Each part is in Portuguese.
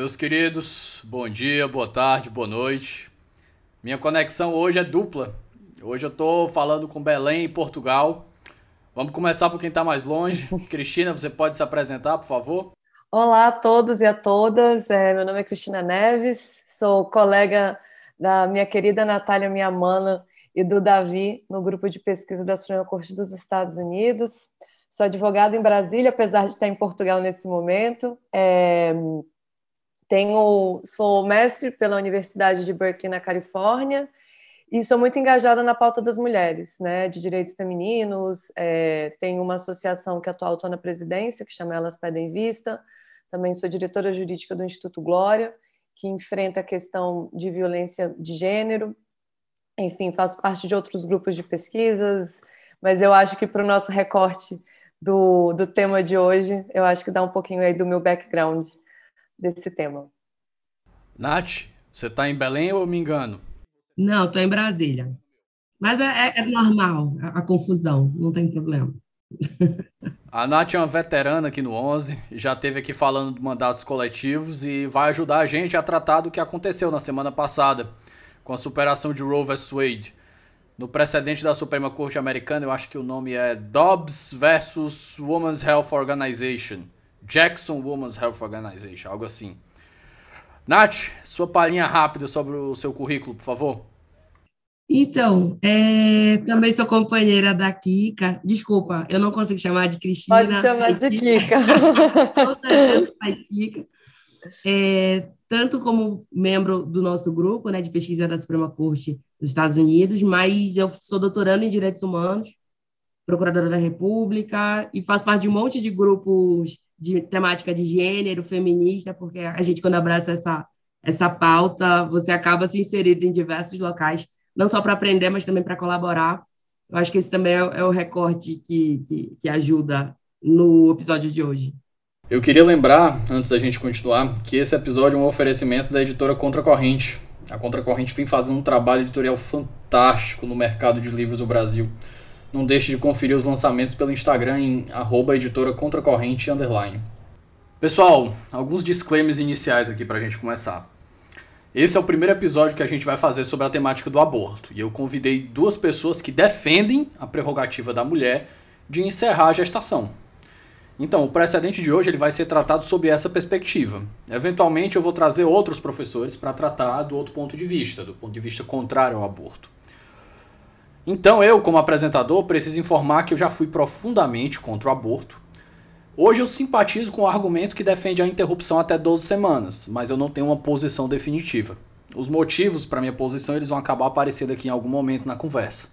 Meus queridos, bom dia, boa tarde, boa noite. Minha conexão hoje é dupla. Hoje eu tô falando com Belém e Portugal. Vamos começar por quem está mais longe. Cristina, você pode se apresentar, por favor? Olá a todos e a todas. É, meu nome é Cristina Neves, sou colega da minha querida Natália Miamana e do Davi no grupo de pesquisa da Suprema Corte dos Estados Unidos. Sou advogada em Brasília, apesar de estar em Portugal nesse momento. É, tenho, sou mestre pela Universidade de Berkeley, na Califórnia, e sou muito engajada na pauta das mulheres, né, de direitos femininos. É, tenho uma associação que atual estou na presidência, que chama Elas Pedem Vista. Também sou diretora jurídica do Instituto Glória, que enfrenta a questão de violência de gênero. Enfim, faço parte de outros grupos de pesquisas, mas eu acho que para o nosso recorte do, do tema de hoje, eu acho que dá um pouquinho aí do meu background desse tema. Nath, você está em Belém ou me engano? Não, estou em Brasília. Mas é, é, é normal a, a, confusão, não tem problema. A Nath é uma veterana aqui no 11, já teve aqui falando de mandatos coletivos e vai ajudar a gente a tratar do que aconteceu na semana passada com a superação de Roe vs Wade. No precedente da Suprema Corte Americana, eu acho que o nome é Dobbs versus Women's Health Organization. Jackson Women's Health Organization, algo assim. Nath, sua palhinha rápida sobre o seu currículo, por favor. Então, é, também sou companheira da Kika. Desculpa, eu não consigo chamar de Cristina. Pode chamar de Kika. Kika. É, tanto como membro do nosso grupo né, de pesquisa da Suprema Corte dos Estados Unidos, mas eu sou doutorando em Direitos Humanos, procuradora da República, e faço parte de um monte de grupos de temática de gênero, feminista, porque a gente, quando abraça essa, essa pauta, você acaba se inserindo em diversos locais, não só para aprender, mas também para colaborar. Eu acho que esse também é, é o recorte que, que, que ajuda no episódio de hoje. Eu queria lembrar, antes da gente continuar, que esse episódio é um oferecimento da editora Contracorrente. A Contracorrente vem fazendo um trabalho editorial fantástico no mercado de livros do Brasil. Não deixe de conferir os lançamentos pelo Instagram em arroba editora contracorrente underline. Pessoal, alguns disclaimers iniciais aqui para a gente começar. Esse é o primeiro episódio que a gente vai fazer sobre a temática do aborto. E eu convidei duas pessoas que defendem a prerrogativa da mulher de encerrar a gestação. Então, o precedente de hoje ele vai ser tratado sob essa perspectiva. Eventualmente, eu vou trazer outros professores para tratar do outro ponto de vista, do ponto de vista contrário ao aborto. Então eu, como apresentador, preciso informar que eu já fui profundamente contra o aborto. Hoje eu simpatizo com o argumento que defende a interrupção até 12 semanas, mas eu não tenho uma posição definitiva. Os motivos para minha posição eles vão acabar aparecendo aqui em algum momento na conversa.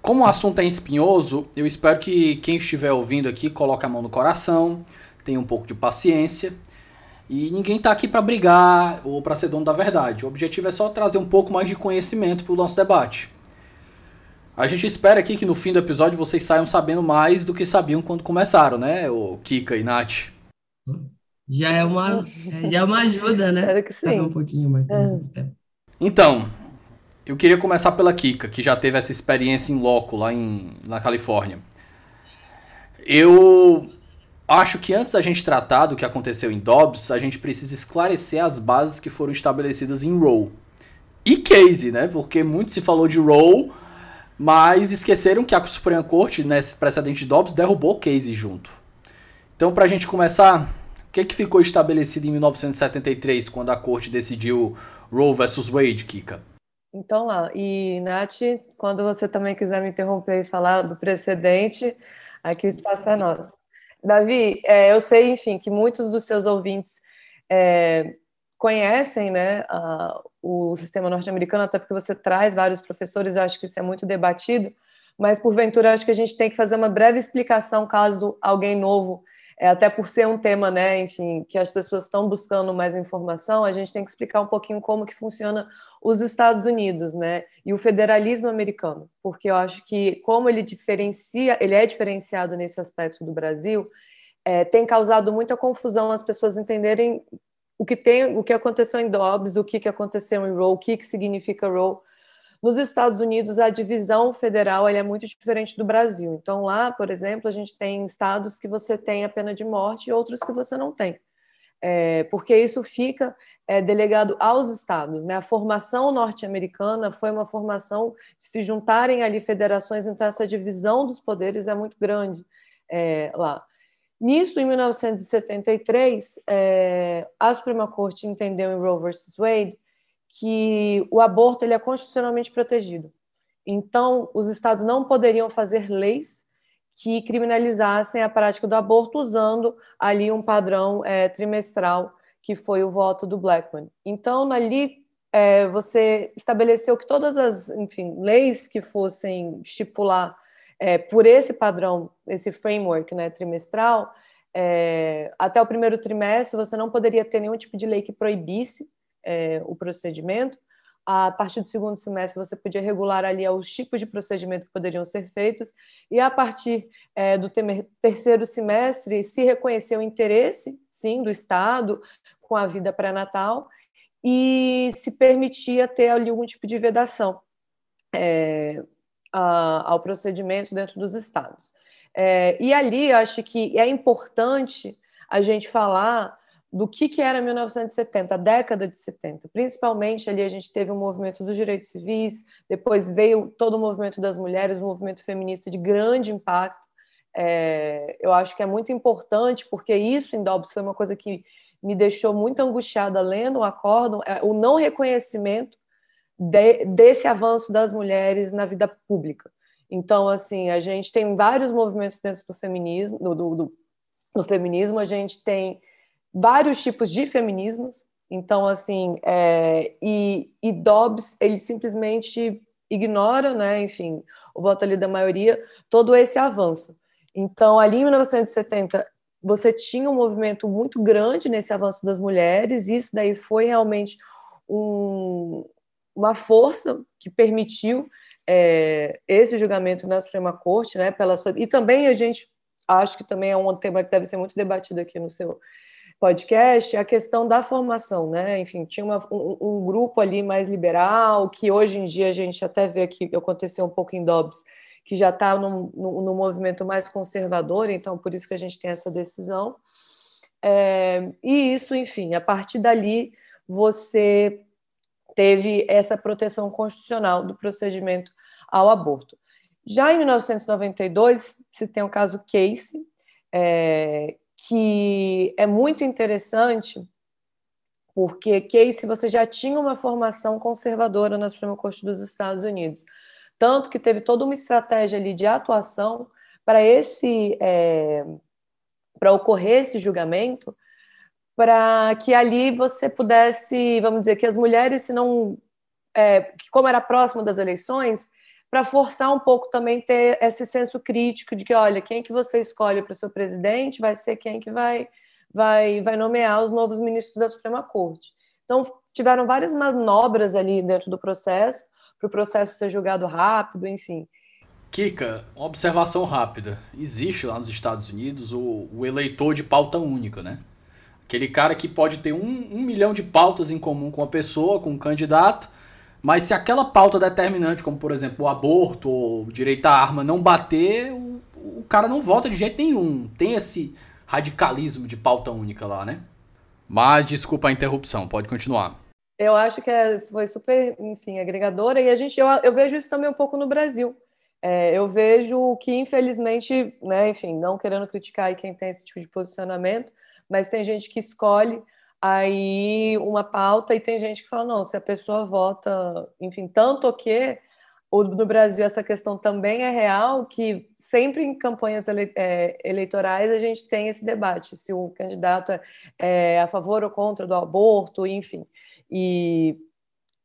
Como o assunto é espinhoso, eu espero que quem estiver ouvindo aqui coloque a mão no coração, tenha um pouco de paciência. E ninguém está aqui para brigar ou para ser dono da verdade. O objetivo é só trazer um pouco mais de conhecimento para o nosso debate. A gente espera aqui que no fim do episódio vocês saiam sabendo mais do que sabiam quando começaram, né, o Kika e Nath? Já é uma, já é uma ajuda, né? Espero que sim. Saber um pouquinho mais é. Então, eu queria começar pela Kika, que já teve essa experiência em loco lá em, na Califórnia. Eu acho que antes da gente tratar do que aconteceu em Dobbs, a gente precisa esclarecer as bases que foram estabelecidas em Roe. E Casey, né? Porque muito se falou de Roe mas esqueceram que a Suprema Corte, nesse precedente de Dobbs, derrubou o case junto. Então, para a gente começar, o que, que ficou estabelecido em 1973, quando a Corte decidiu Roe versus Wade, Kika? Então lá, e Nath, quando você também quiser me interromper e falar do precedente, aqui o espaço é nosso. Davi, é, eu sei, enfim, que muitos dos seus ouvintes é, conhecem né, a, o sistema norte-americano, até porque você traz vários professores, acho que isso é muito debatido, mas porventura acho que a gente tem que fazer uma breve explicação caso alguém novo, é, até por ser um tema, né, enfim, que as pessoas estão buscando mais informação, a gente tem que explicar um pouquinho como que funciona os Estados Unidos, né, e o federalismo americano, porque eu acho que como ele diferencia, ele é diferenciado nesse aspecto do Brasil, é, tem causado muita confusão as pessoas entenderem o que tem, o que aconteceu em Dobbs, o que, que aconteceu em Roe, o que, que significa Roe. Nos Estados Unidos, a divisão federal é muito diferente do Brasil. Então, lá, por exemplo, a gente tem estados que você tem a pena de morte e outros que você não tem. É, porque isso fica é, delegado aos estados. Né? A formação norte-americana foi uma formação de se juntarem ali federações, então essa divisão dos poderes é muito grande é, lá. Nisso, em 1973, é, a Suprema Corte entendeu em Roe versus Wade que o aborto ele é constitucionalmente protegido. Então, os estados não poderiam fazer leis que criminalizassem a prática do aborto usando ali um padrão é, trimestral que foi o voto do Blackman. Então, ali é, você estabeleceu que todas as, enfim, leis que fossem estipular é, por esse padrão, esse framework né, trimestral, é, até o primeiro trimestre você não poderia ter nenhum tipo de lei que proibisse é, o procedimento. A partir do segundo semestre você podia regular ali os tipos de procedimento que poderiam ser feitos e a partir é, do terceiro semestre se reconheceu o interesse, sim, do Estado com a vida pré-natal e se permitia ter ali algum tipo de vedação. É, a, ao procedimento dentro dos estados. É, e ali acho que é importante a gente falar do que, que era 1970, a década de 70. Principalmente ali a gente teve o um movimento dos direitos civis, depois veio todo o movimento das mulheres, um movimento feminista de grande impacto. É, eu acho que é muito importante, porque isso em Dobbs foi uma coisa que me deixou muito angustiada lendo o acórdão, é, o não reconhecimento de, desse avanço das mulheres na vida pública. Então, assim, a gente tem vários movimentos dentro do feminismo, do, do, do feminismo, a gente tem vários tipos de feminismos. Então, assim, é, e, e Dobbs, ele simplesmente ignora, né, enfim, o voto ali da maioria, todo esse avanço. Então, ali em 1970, você tinha um movimento muito grande nesse avanço das mulheres, isso daí foi realmente um, uma força que permitiu é, esse julgamento na Suprema Corte, né? Pela sua, e também a gente acho que também é um tema que deve ser muito debatido aqui no seu podcast, a questão da formação, né? Enfim, tinha uma, um, um, grupo ali mais liberal, que hoje em dia a gente até vê que aconteceu um pouco em Dobbs, que já está no, no, no, movimento mais conservador, então por isso que a gente tem essa decisão. É, e isso, enfim, a partir dali você teve essa proteção constitucional do procedimento ao aborto. Já em 1992, se tem o caso Case, é, que é muito interessante, porque Case você já tinha uma formação conservadora na Suprema Corte dos Estados Unidos, tanto que teve toda uma estratégia ali de atuação para esse é, para ocorrer esse julgamento para que ali você pudesse, vamos dizer, que as mulheres, se não, é, como era próximo das eleições, para forçar um pouco também ter esse senso crítico de que, olha, quem que você escolhe para seu presidente vai ser quem que vai, vai, vai nomear os novos ministros da Suprema Corte. Então, tiveram várias manobras ali dentro do processo, para o processo ser julgado rápido, enfim. Kika, uma observação rápida. Existe lá nos Estados Unidos o, o eleitor de pauta única, né? Aquele cara que pode ter um, um milhão de pautas em comum com a pessoa, com o candidato, mas se aquela pauta determinante, como por exemplo o aborto ou o direito à arma, não bater, o, o cara não vota de jeito nenhum. Tem esse radicalismo de pauta única lá, né? Mas desculpa a interrupção, pode continuar. Eu acho que é, foi super, enfim, agregadora e a gente, eu, eu vejo isso também um pouco no Brasil. É, eu vejo que, infelizmente, né, enfim, não querendo criticar quem tem esse tipo de posicionamento, mas tem gente que escolhe aí uma pauta e tem gente que fala, não, se a pessoa vota, enfim, tanto que no Brasil essa questão também é real, que sempre em campanhas é, eleitorais a gente tem esse debate, se o candidato é, é, a favor ou contra do aborto, enfim. E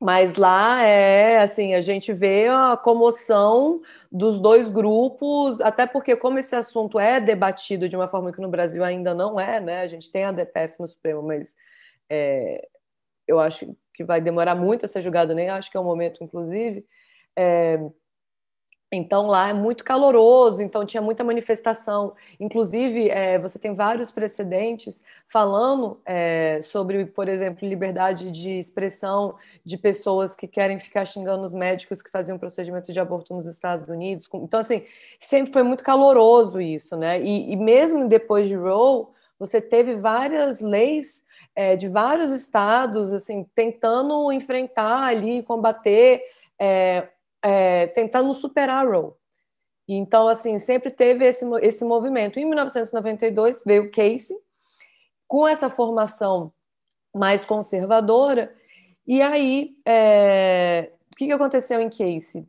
Mas lá é assim, a gente vê a comoção dos dois grupos, até porque como esse assunto é debatido de uma forma que no Brasil ainda não é, né? A gente tem a DPF no Supremo, mas é, eu acho que vai demorar muito a ser julgado, nem acho que é o momento, inclusive. É, então lá é muito caloroso, então tinha muita manifestação. Inclusive, é, você tem vários precedentes falando é, sobre, por exemplo, liberdade de expressão de pessoas que querem ficar xingando os médicos que faziam procedimento de aborto nos Estados Unidos. Então, assim, sempre foi muito caloroso isso, né? E, e mesmo depois de Roe, você teve várias leis é, de vários estados, assim, tentando enfrentar ali, combater é, é, tentando superar Roe. Então, assim, sempre teve esse, esse movimento. Em 1992 veio Casey, com essa formação mais conservadora, e aí, é, o que, que aconteceu em Casey?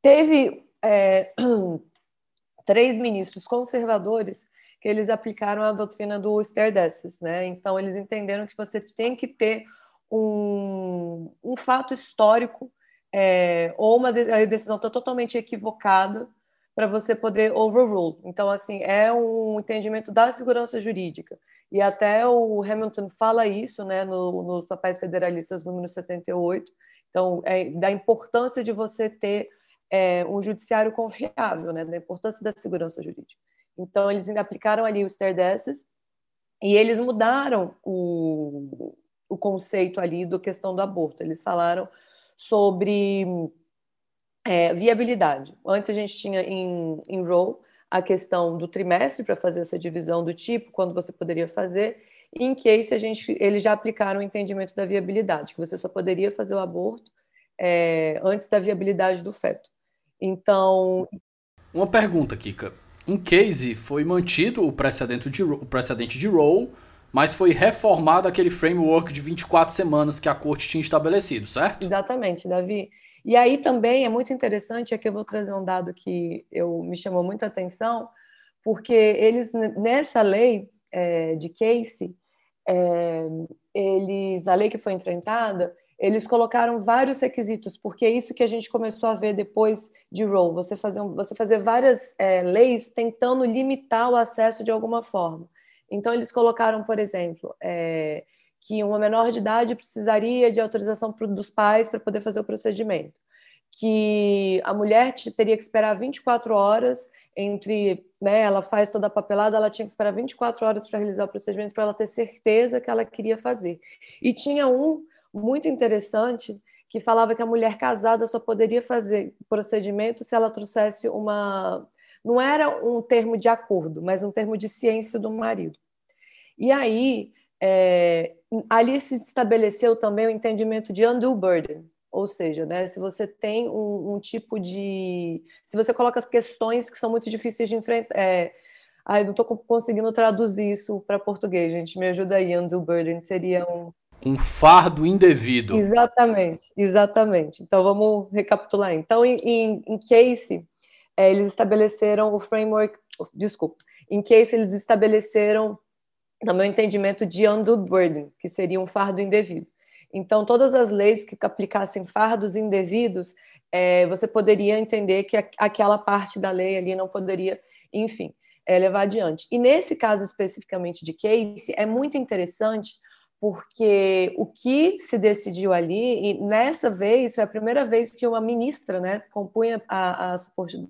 Teve é, três ministros conservadores que eles aplicaram a doutrina do Stardust, né? Então, eles entenderam que você tem que ter um, um fato histórico é, ou uma decisão está totalmente equivocada para você poder overrule. Então, assim, é um entendimento da segurança jurídica. E até o Hamilton fala isso né, no, nos papéis federalistas número 78. Então, é, da importância de você ter é, um judiciário confiável, né, da importância da segurança jurídica. Então, eles aplicaram ali os terdeces e eles mudaram o, o conceito ali do questão do aborto. Eles falaram sobre é, viabilidade. Antes a gente tinha em, em Row a questão do trimestre para fazer essa divisão do tipo, quando você poderia fazer. E em Case, a gente, eles já aplicaram o entendimento da viabilidade, que você só poderia fazer o aborto é, antes da viabilidade do feto. Então. Uma pergunta, Kika. Em Case, foi mantido o precedente de, o precedente de Roe mas foi reformado aquele framework de 24 semanas que a corte tinha estabelecido, certo? Exatamente, Davi. E aí também é muito interessante, aqui eu vou trazer um dado que eu, me chamou muita atenção, porque eles, nessa lei é, de Casey, é, eles, na lei que foi enfrentada, eles colocaram vários requisitos, porque é isso que a gente começou a ver depois de Roe, você fazer, você fazer várias é, leis tentando limitar o acesso de alguma forma. Então, eles colocaram, por exemplo, é, que uma menor de idade precisaria de autorização dos pais para poder fazer o procedimento, que a mulher teria que esperar 24 horas entre, né, ela faz toda a papelada, ela tinha que esperar 24 horas para realizar o procedimento para ela ter certeza que ela queria fazer. E tinha um muito interessante que falava que a mulher casada só poderia fazer procedimento se ela trouxesse uma não era um termo de acordo, mas um termo de ciência do marido. E aí, é, ali se estabeleceu também o entendimento de undue burden, ou seja, né, se você tem um, um, tipo de. Se você coloca as questões que são muito difíceis de enfrentar. É, ai, não estou conseguindo traduzir isso para português, gente. Me ajuda aí, undue burden. Seria um. Um fardo indevido. Exatamente, exatamente. Então vamos recapitular. Então, em, em, em case, é, eles estabeleceram o framework. Desculpa. Em case, eles estabeleceram no meu entendimento, de undue burden, que seria um fardo indevido. Então, todas as leis que aplicassem fardos indevidos, é, você poderia entender que aquela parte da lei ali não poderia, enfim, é, levar adiante. E nesse caso especificamente de Case, é muito interessante porque o que se decidiu ali, e nessa vez, foi a primeira vez que uma ministra né, compunha a, a,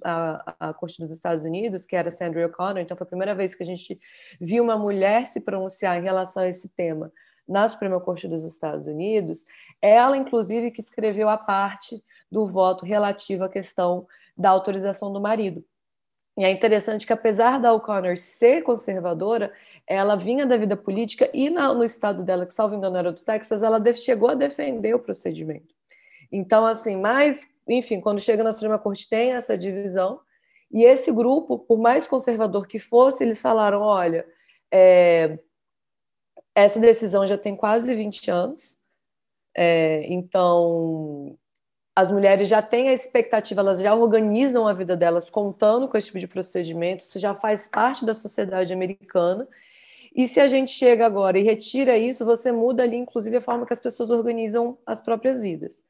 a, a Corte dos Estados Unidos, que era Sandra O'Connor, então foi a primeira vez que a gente viu uma mulher se pronunciar em relação a esse tema na Suprema Corte dos Estados Unidos, ela, inclusive, que escreveu a parte do voto relativo à questão da autorização do marido. E é interessante que, apesar da O'Connor ser conservadora, ela vinha da vida política e na, no estado dela, que salvo engano era do Texas, ela chegou a defender o procedimento. Então, assim, mas, enfim, quando chega na Suprema Corte tem essa divisão, e esse grupo, por mais conservador que fosse, eles falaram: olha, é, essa decisão já tem quase 20 anos, é, então as mulheres já têm a expectativa, elas já organizam a vida delas contando com esse tipo de procedimento, isso já faz parte da sociedade americana. E se a gente chega agora e retira isso, você muda ali, inclusive, a forma que as pessoas organizam as próprias vidas.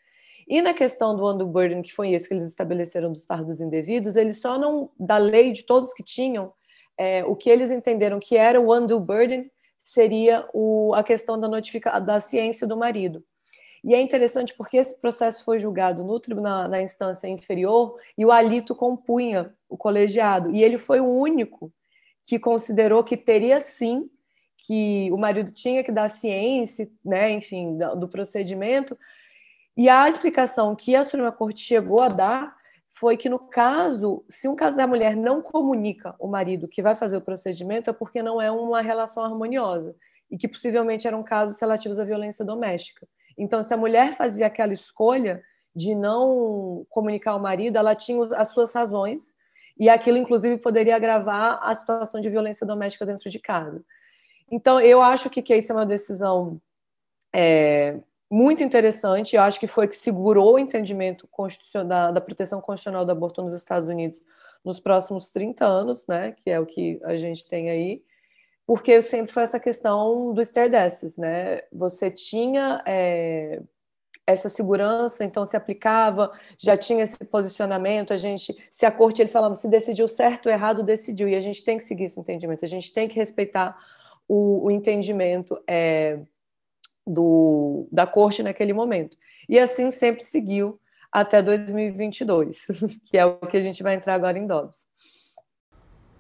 E na questão do undue burden, que foi esse que eles estabeleceram dos fardos indevidos, eles só não, da lei de todos que tinham, é, o que eles entenderam que era o undue burden seria o, a questão da notificação da ciência do marido. E é interessante porque esse processo foi julgado no tribunal, na instância inferior e o alito compunha o colegiado. E ele foi o único que considerou que teria sim que o marido tinha que dar ciência, né, enfim, do procedimento. E a explicação que a Suprema Corte chegou a dar foi que no caso, se um casal mulher não comunica o marido que vai fazer o procedimento, é porque não é uma relação harmoniosa e que possivelmente eram casos relativos à violência doméstica. Então, se a mulher fazia aquela escolha de não comunicar ao marido, ela tinha as suas razões, e aquilo, inclusive, poderia agravar a situação de violência doméstica dentro de casa. Então, eu acho que, isso é uma decisão é, muito interessante, eu acho que foi que segurou o entendimento constitucional, da, da proteção constitucional do aborto nos Estados Unidos nos próximos 30 anos, né, que é o que a gente tem aí, porque sempre foi essa questão do stardesses, né? Você tinha é, essa segurança, então se aplicava, já tinha esse posicionamento, a gente, se a corte, eles falavam, se decidiu certo ou errado, decidiu, e a gente tem que seguir esse entendimento, a gente tem que respeitar o, o entendimento é, do, da corte naquele momento. E assim sempre seguiu até 2022, que é o que a gente vai entrar agora em Dobbs.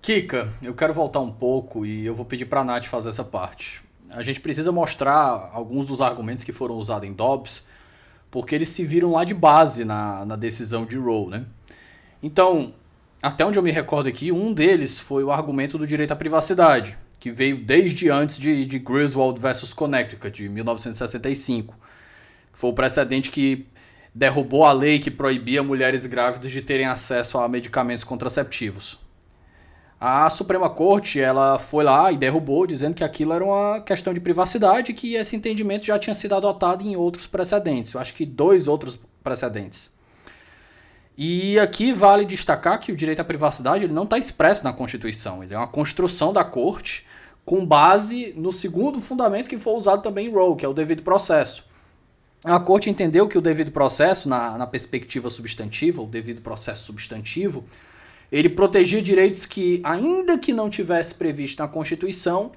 Kika, eu quero voltar um pouco e eu vou pedir para a Nath fazer essa parte. A gente precisa mostrar alguns dos argumentos que foram usados em Dobbs, porque eles se viram lá de base na, na decisão de Roe, né? Então, até onde eu me recordo aqui, um deles foi o argumento do direito à privacidade, que veio desde antes de, de Griswold versus Connecticut, de 1965. Foi o precedente que derrubou a lei que proibia mulheres grávidas de terem acesso a medicamentos contraceptivos. A Suprema Corte ela foi lá e derrubou, dizendo que aquilo era uma questão de privacidade que esse entendimento já tinha sido adotado em outros precedentes. Eu acho que dois outros precedentes. E aqui vale destacar que o direito à privacidade ele não está expresso na Constituição. Ele é uma construção da Corte com base no segundo fundamento que foi usado também em Roe, que é o devido processo. A Corte entendeu que o devido processo, na, na perspectiva substantiva, o devido processo substantivo, ele protegia direitos que, ainda que não tivesse previsto na Constituição,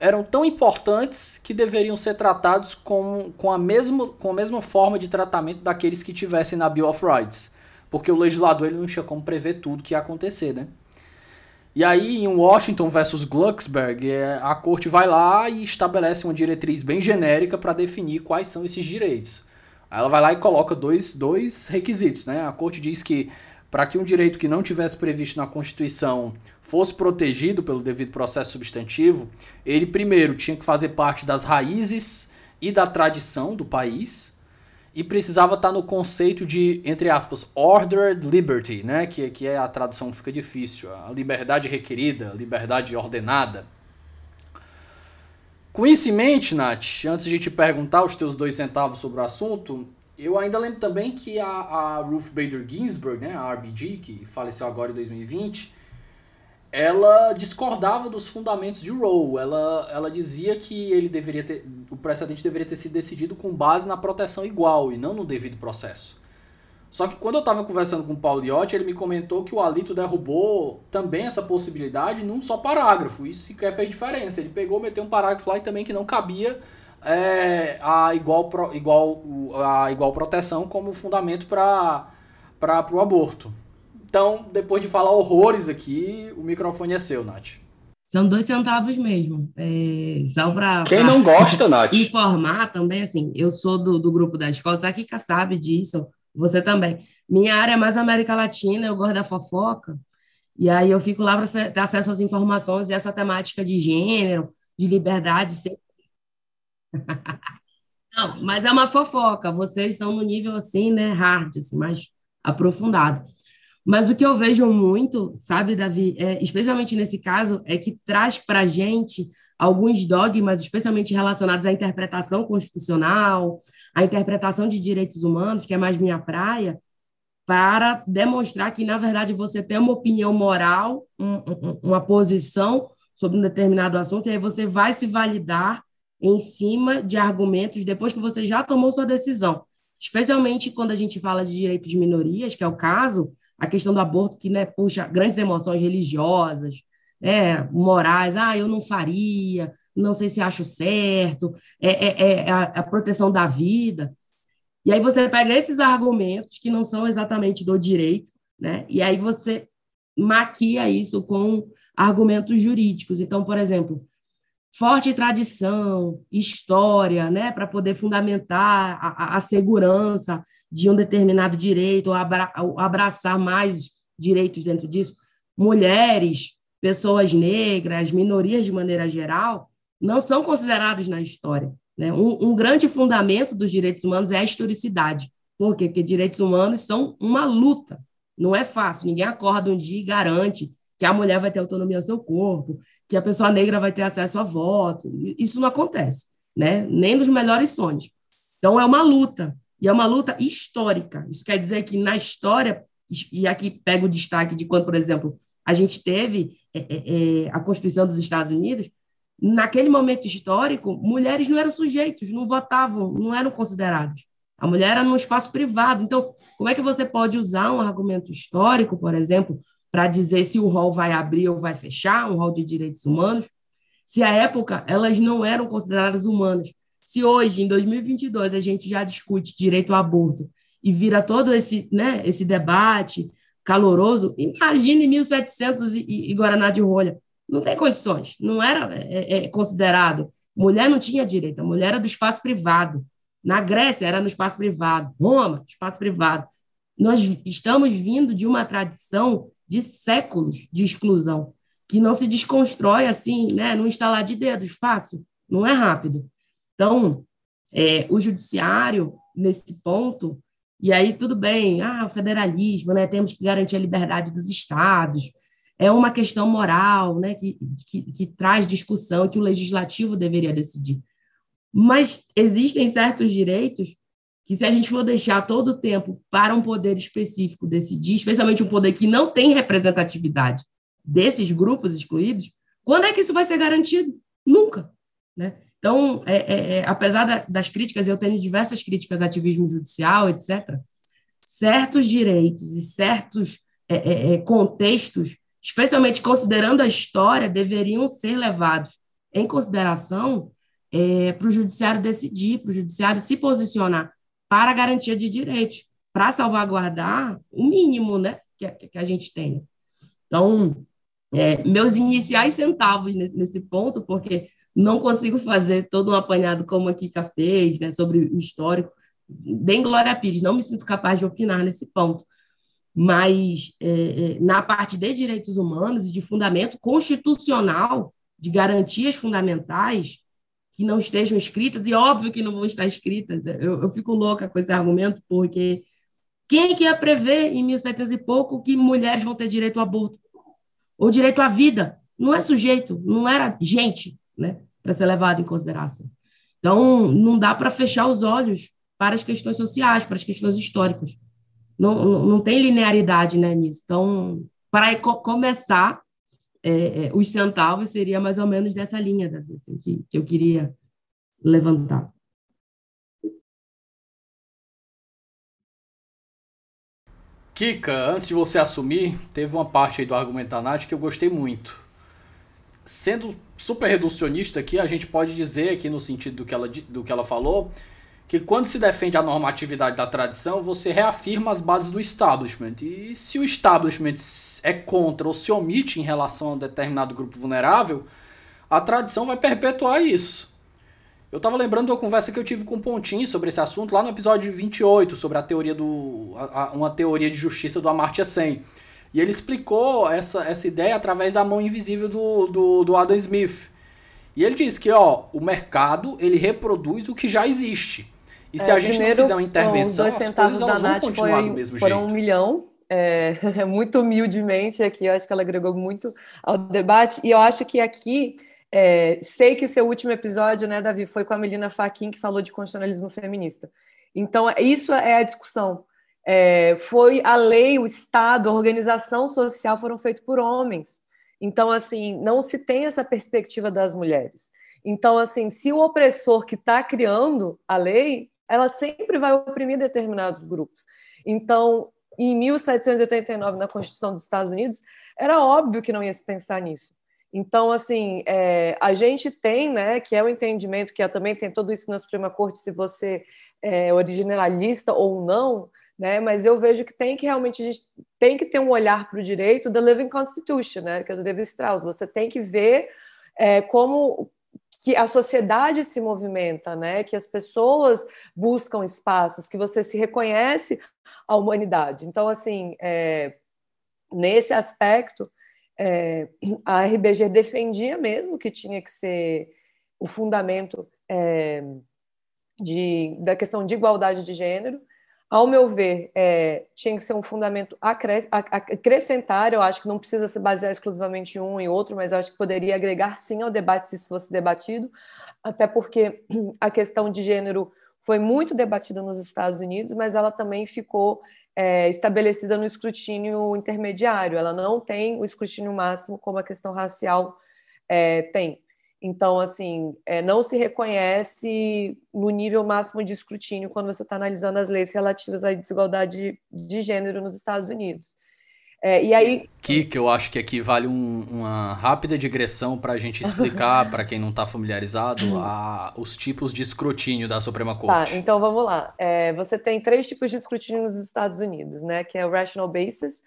eram tão importantes que deveriam ser tratados com, com, a mesma, com a mesma forma de tratamento daqueles que tivessem na Bill of Rights. Porque o legislador ele não tinha como prever tudo que ia acontecer, né? E aí, em Washington versus Glucksberg, é, a corte vai lá e estabelece uma diretriz bem genérica para definir quais são esses direitos. Aí ela vai lá e coloca dois, dois requisitos, né? A corte diz que para que um direito que não tivesse previsto na Constituição fosse protegido pelo devido processo substantivo, ele primeiro tinha que fazer parte das raízes e da tradição do país e precisava estar no conceito de, entre aspas, ordered liberty, né? que, que é a tradução fica difícil, a liberdade requerida, a liberdade ordenada. Com isso em mente, Nath, antes de te perguntar os teus dois centavos sobre o assunto, eu ainda lembro também que a, a Ruth Bader Ginsburg, né, a RBG, que faleceu agora em 2020, ela discordava dos fundamentos de Roe. Ela, ela dizia que ele deveria ter, o precedente deveria ter sido decidido com base na proteção igual e não no devido processo. Só que quando eu estava conversando com o Paulo ele me comentou que o Alito derrubou também essa possibilidade num só parágrafo. Isso sequer fez diferença. Ele pegou, meteu um parágrafo lá e também que não cabia é, a, igual, igual, a igual proteção como fundamento para o aborto. Então, depois de falar horrores aqui, o microfone é seu, Nath. São dois centavos mesmo. É, só para. Quem não gosta, Nath? Informar também, assim, eu sou do, do grupo da escola, a Kika sabe disso, você também. Minha área é mais América Latina, eu gosto da fofoca, e aí eu fico lá para ter acesso às informações e essa temática de gênero, de liberdade, sempre Não, mas é uma fofoca. Vocês estão no nível assim, né, hard, assim, mais aprofundado. Mas o que eu vejo muito, sabe, Davi, é, especialmente nesse caso, é que traz para a gente alguns dogmas, especialmente relacionados à interpretação constitucional, à interpretação de direitos humanos, que é mais minha praia, para demonstrar que, na verdade, você tem uma opinião moral, um, um, uma posição sobre um determinado assunto, e aí você vai se validar em cima de argumentos depois que você já tomou sua decisão. especialmente quando a gente fala de direitos de minorias, que é o caso, a questão do aborto, que né, puxa grandes emoções religiosas, né, morais, ah, eu não faria, não sei se acho certo, é, é, é a, a proteção da vida. E aí você pega esses argumentos que não são exatamente do direito, né? E aí você maquia isso com argumentos jurídicos. Então, por exemplo, forte tradição, história, né, para poder fundamentar a, a, segurança de um determinado direito, ou abra, abraçar mais direitos dentro disso. Mulheres, pessoas negras, minorias de maneira geral, não são considerados na história. Né? Um, um grande fundamento dos direitos humanos é a historicidade. Por quê? Porque direitos humanos são uma luta. Não é fácil. Ninguém acorda um dia e garante que a mulher vai ter autonomia no seu corpo, que a pessoa negra vai ter acesso a voto. Isso não acontece, né? nem nos melhores sonhos. Então, é uma luta, e é uma luta histórica. Isso quer dizer que na história, e aqui pego o destaque de quando, por exemplo, a gente teve é, é, é a Constituição dos Estados Unidos, naquele momento histórico, mulheres não eram sujeitos, não votavam, não eram considerados. A mulher era no espaço privado. Então, como é que você pode usar um argumento histórico, por exemplo, para dizer se o rol vai abrir ou vai fechar, um rol de direitos humanos, se à época elas não eram consideradas humanas? Se hoje, em 2022, a gente já discute direito ao aborto e vira todo esse, né, esse debate caloroso, imagine 1700 e, e Guaraná de rolha não tem condições, não era é, é, considerado. Mulher não tinha direito, a mulher era do espaço privado. Na Grécia era no espaço privado, Roma, espaço privado. Nós estamos vindo de uma tradição de séculos de exclusão, que não se desconstrói assim, né, num instalar de dedos, fácil, não é rápido. Então, é, o judiciário, nesse ponto, e aí tudo bem, ah, o federalismo, né, temos que garantir a liberdade dos estados, é uma questão moral, né, que, que, que traz discussão que o legislativo deveria decidir. Mas existem certos direitos que, se a gente for deixar todo o tempo para um poder específico decidir, especialmente um poder que não tem representatividade desses grupos excluídos, quando é que isso vai ser garantido? Nunca. Né? Então, é, é, é, apesar da, das críticas, eu tenho diversas críticas ativismo judicial, etc., certos direitos e certos é, é, é, contextos especialmente considerando a história, deveriam ser levados em consideração para o judiciário decidir, para o judiciário se posicionar para a garantia de direitos, para salvaguardar o mínimo né, que, que a gente tem. Então, é, meus iniciais centavos nesse, nesse, ponto, porque não consigo fazer todo um apanhado como a Kika fez, né, sobre o histórico, bem Glória Pires, não me sinto capaz de opinar nesse ponto mas é, é, na parte de direitos humanos e de fundamento constitucional, de garantias fundamentais, que não estejam escritas, e óbvio que não vão estar escritas, eu, eu fico louca com esse argumento, porque quem que ia prever em 1700 e pouco que mulheres vão ter direito ao aborto? Ou direito à vida? Não é sujeito, não era gente, né, para ser levado em consideração. Então, não dá para fechar os olhos para as questões sociais, para as questões históricas não, não tem linearidade né, nisso. Então, para começar, é, é, os centavos seria mais ou menos dessa linha Davi, assim, que, que eu queria levantar. Kika, antes de você assumir, teve uma parte aí do argumento da Nath que eu gostei muito. Sendo super reducionista aqui, a gente pode dizer aqui no sentido do que ela, do que ela falou, que quando se defende a normatividade da tradição, você reafirma as bases do establishment. E se o establishment é contra ou se omite em relação a um determinado grupo vulnerável, a tradição vai perpetuar isso. Eu estava lembrando uma conversa que eu tive com o Pontinho sobre esse assunto lá no episódio 28, sobre a teoria do. A, uma teoria de justiça do Amartya Sen. E ele explicou essa, essa ideia através da mão invisível do, do, do Adam Smith. E ele diz que ó, o mercado ele reproduz o que já existe. E se é, a gente primeiro, não fizer uma intervenção, as coisas elas vão continuar foi, do mesmo foram jeito. um milhão, é, muito humildemente aqui, eu acho que ela agregou muito ao debate. E eu acho que aqui, é, sei que seu último episódio, né, Davi, foi com a Melina Faquin, que falou de constitucionalismo feminista. Então, isso é a discussão. É, foi a lei, o Estado, a organização social foram feitos por homens. Então, assim, não se tem essa perspectiva das mulheres. Então, assim, se o opressor que está criando a lei ela sempre vai oprimir determinados grupos. Então, em 1789, na Constituição dos Estados Unidos, era óbvio que não ia se pensar nisso. Então, assim, é, a gente tem, né, que é o entendimento, que também tem tudo isso na Suprema Corte, se você é originalista ou não, né, mas eu vejo que tem que realmente, a gente tem que ter um olhar para o direito da Living Constitution, né, que é do David Strauss. Você tem que ver é, como que a sociedade se movimenta, né, que as pessoas buscam espaços, que você se reconhece a humanidade. Então, assim, é, nesse aspecto, é, a RBG defendia mesmo que tinha que ser o fundamento é, de, da questão de igualdade de gênero. Ao meu ver, é, tinha que ser um fundamento acrescentar. Eu acho que não precisa se basear exclusivamente em um e outro, mas eu acho que poderia agregar sim ao debate se isso fosse debatido, até porque a questão de gênero foi muito debatida nos Estados Unidos, mas ela também ficou é, estabelecida no escrutínio intermediário, ela não tem o escrutínio máximo como a questão racial é, tem. Então, assim, é, não se reconhece no nível máximo de escrutínio quando você está analisando as leis relativas à desigualdade de gênero nos Estados Unidos. É, e aí. Que, que eu acho que aqui vale um, uma rápida digressão para a gente explicar, para quem não está familiarizado, a, os tipos de escrutínio da Suprema tá, Corte. Tá, então vamos lá. É, você tem três tipos de escrutínio nos Estados Unidos, né? Que é o rational basis,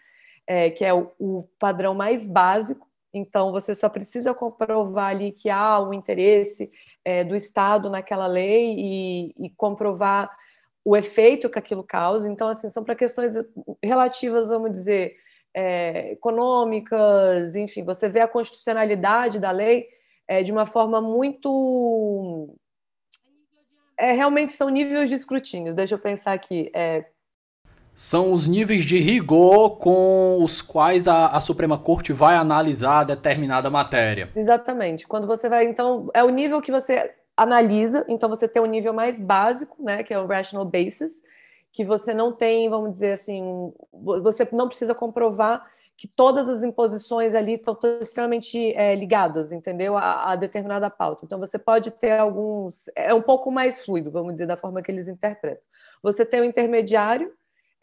é, que é o, o, padrão mais básico. Então, você só precisa comprovar ali que há um interesse é, do Estado naquela lei e, e comprovar o efeito que aquilo causa. Então, assim, são para questões relativas, vamos dizer, é, econômicas, enfim, você vê a constitucionalidade da lei é, de uma forma muito. É, realmente são níveis de escrutínio. Deixa eu pensar aqui. São os níveis de rigor com os quais a, a Suprema Corte vai analisar determinada matéria. Exatamente. Quando você vai, então, é o nível que você analisa, então você tem o um nível mais básico, né, que é o rational basis, que você não tem, vamos dizer assim, você não precisa comprovar que todas as imposições ali estão extremamente é, ligadas, entendeu, a, a, determinada pauta. Então você pode ter alguns, é um pouco mais fluido, vamos dizer, da forma que eles interpretam. Você tem o intermediário,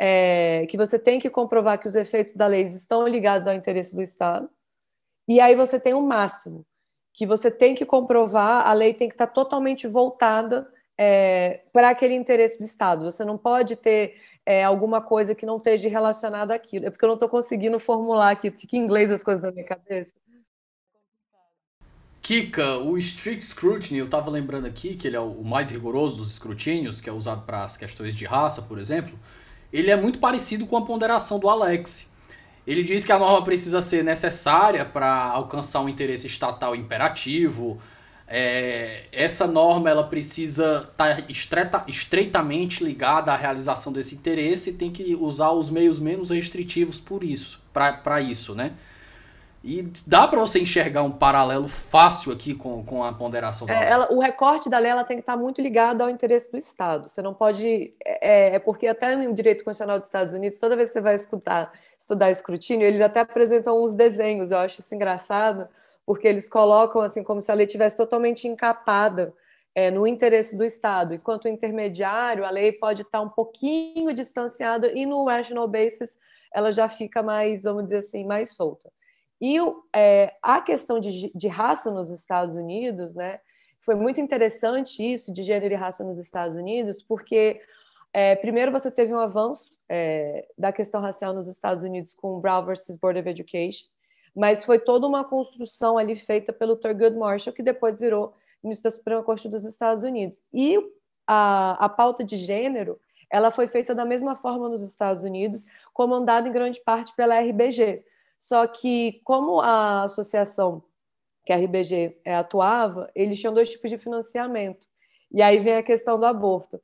é, que você tem que comprovar que os efeitos da lei estão ligados ao interesse do Estado, e aí você tem o máximo, que você tem que comprovar, a lei tem que estar totalmente voltada é, para aquele interesse do Estado. Você não pode ter é, alguma coisa que não esteja relacionada àquilo. É porque eu não estou conseguindo formular aqui, fica em inglês as coisas na minha cabeça. Kika, o strict scrutiny, eu estava lembrando aqui que ele é o mais rigoroso dos escrutínios, que é usado para as questões de raça, por exemplo. Ele é muito parecido com a ponderação do Alex. Ele diz que a norma precisa ser necessária para alcançar um interesse estatal imperativo, é, essa norma ela precisa estar tá estreita, estreitamente ligada à realização desse interesse e tem que usar os meios menos restritivos por isso, para isso, né? E dá para você enxergar um paralelo fácil aqui com, com a ponderação da é, ela, O recorte da lei ela tem que estar muito ligado ao interesse do Estado. Você não pode. É, é, porque até no direito constitucional dos Estados Unidos, toda vez que você vai escutar, estudar escrutínio, eles até apresentam uns desenhos. Eu acho isso engraçado, porque eles colocam assim como se a lei tivesse totalmente encapada é, no interesse do Estado, enquanto o intermediário, a lei pode estar um pouquinho distanciada e no rational basis ela já fica mais, vamos dizer assim, mais solta. E é, a questão de, de raça nos Estados Unidos, né, foi muito interessante isso de gênero e raça nos Estados Unidos, porque é, primeiro você teve um avanço é, da questão racial nos Estados Unidos com Brown versus Board of Education, mas foi toda uma construção ali feita pelo Thurgood Marshall, que depois virou ministro da Suprema Corte dos Estados Unidos. E a, a pauta de gênero, ela foi feita da mesma forma nos Estados Unidos, comandada em grande parte pela RBG. Só que, como a associação que a RBG é, atuava, eles tinham dois tipos de financiamento. E aí vem a questão do aborto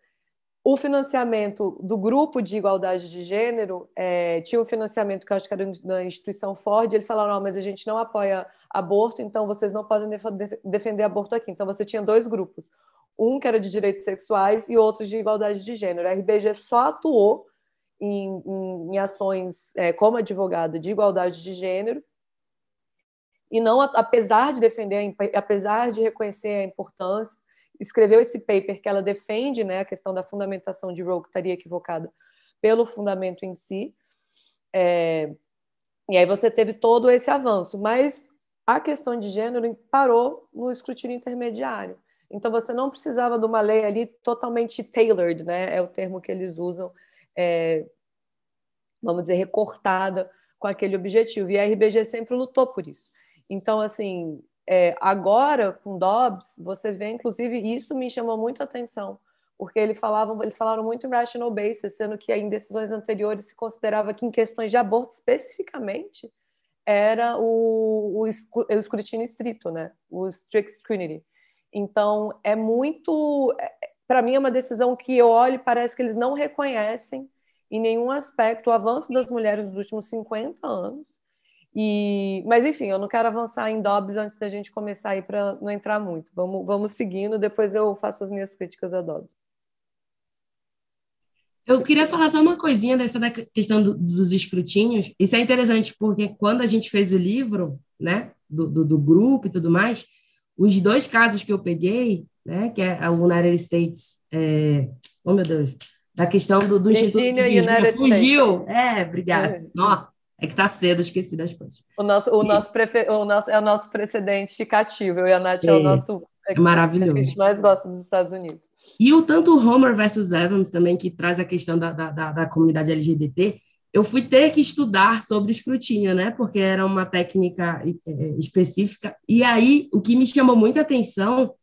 o financiamento do grupo de igualdade de gênero é, tinha um financiamento que eu acho que era da instituição Ford, eles falaram, não, mas a gente não apoia aborto, então vocês não podem defender aborto aqui. Então você tinha dois grupos, um que era de direitos sexuais e outro de igualdade de gênero. A RBG só atuou em, em, em ações é, como advogada de igualdade de gênero e não, apesar de defender, apesar de reconhecer a importância escreveu esse paper que ela defende né, a questão da fundamentação de Roe, que estaria equivocada pelo fundamento em si. É, e aí você teve todo esse avanço, mas a questão de gênero parou no escrutínio intermediário. Então você não precisava de uma lei ali totalmente tailored, né? É o termo que eles usam, é, vamos dizer, recortada com aquele objetivo. E a RBG sempre lutou por isso. Então, assim, é, agora com Dobbs, você vê, inclusive, isso me chamou muito a atenção, porque ele falava, eles falaram muito em rational basis, sendo que em decisões anteriores se considerava que em questões de aborto especificamente era o, o, o escrutínio estrito, né? o strict scrutiny. Então, é muito. É, Para mim, é uma decisão que eu olho e parece que eles não reconhecem em nenhum aspecto o avanço das mulheres nos últimos 50 anos. E, mas, enfim, eu não quero avançar em Dobbs antes da gente começar aí para não entrar muito. Vamos, vamos seguindo, depois eu faço as minhas críticas a Dobbs. Eu queria falar só uma coisinha dessa da questão do, dos escrutínios. Isso é interessante, porque quando a gente fez o livro, né, do, do, do grupo e tudo mais, os dois casos que eu peguei, né, que é o United States, é, oh meu Deus, da questão do, do Instituto de Virgínia, fugiu. States. É, obrigada. É. Nó, é que tá cedo, esqueci das coisas. O nosso, o, nosso prefe... o nosso é o nosso precedente cativo. Eu e a Nath é, é o nosso é maravilhoso. que a gente mais gosta dos Estados Unidos. E o tanto Homer versus Evans também, que traz a questão da, da, da, da comunidade LGBT, eu fui ter que estudar sobre escrutínio, né? Porque era uma técnica é, específica. E aí, o que me chamou muita atenção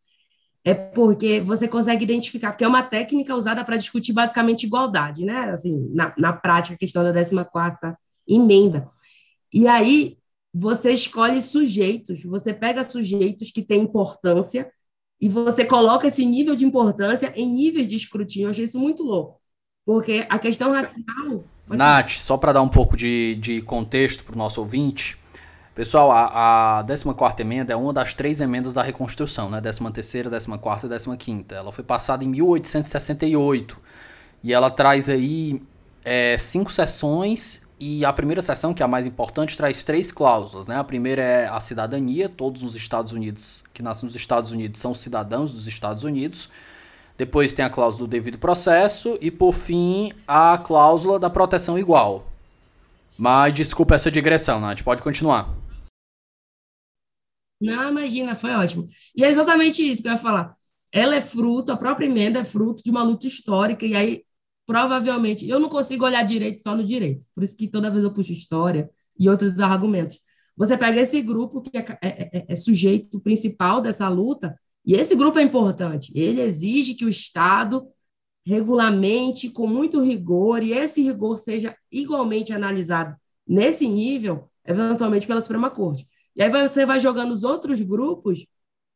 é porque você consegue identificar, porque é uma técnica usada para discutir basicamente igualdade, né? Assim, na, na prática, a questão da 14ª emenda. E aí, você escolhe sujeitos, você pega sujeitos que têm importância e você coloca esse nível de importância em níveis de escrutínio. Eu achei isso muito louco. Porque a questão racial. Nath, só para dar um pouco de, de contexto para o nosso ouvinte. Pessoal, a, a 14 emenda é uma das três emendas da reconstrução, né? 13 terceira, 14 e 15 Ela foi passada em 1868 e ela traz aí é, cinco sessões e a primeira sessão, que é a mais importante, traz três cláusulas, né? A primeira é a cidadania, todos os Estados Unidos que nascem nos Estados Unidos são cidadãos dos Estados Unidos. Depois tem a cláusula do devido processo e, por fim, a cláusula da proteção igual. Mas desculpa essa digressão, Nath, pode continuar. Não, imagina, foi ótimo. E é exatamente isso que eu ia falar. Ela é fruto, a própria emenda é fruto de uma luta histórica, e aí, provavelmente, eu não consigo olhar direito só no direito, por isso que toda vez eu puxo história e outros argumentos. Você pega esse grupo que é, é, é, é sujeito principal dessa luta, e esse grupo é importante. Ele exige que o Estado regulamente, com muito rigor, e esse rigor seja igualmente analisado nesse nível, eventualmente pela Suprema Corte. E aí você vai jogando os outros grupos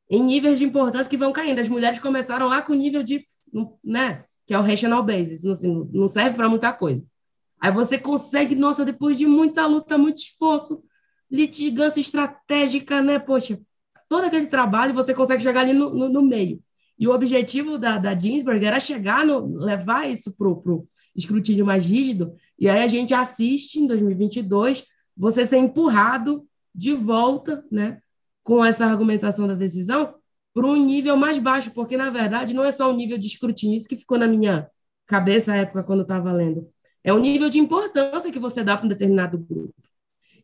em níveis de importância que vão caindo. As mulheres começaram lá com nível de, né, que é o rational basis, assim, não serve para muita coisa. Aí você consegue, nossa, depois de muita luta, muito esforço, litigância estratégica, né, poxa, todo aquele trabalho, você consegue chegar ali no, no, no meio. E o objetivo da, da Ginsburg era chegar, no, levar isso para o escrutínio mais rígido, e aí a gente assiste, em 2022, você ser empurrado de volta, né, com essa argumentação da decisão, para um nível mais baixo, porque, na verdade, não é só o nível de escrutínio, isso que ficou na minha cabeça na época quando eu estava lendo, é o nível de importância que você dá para um determinado grupo.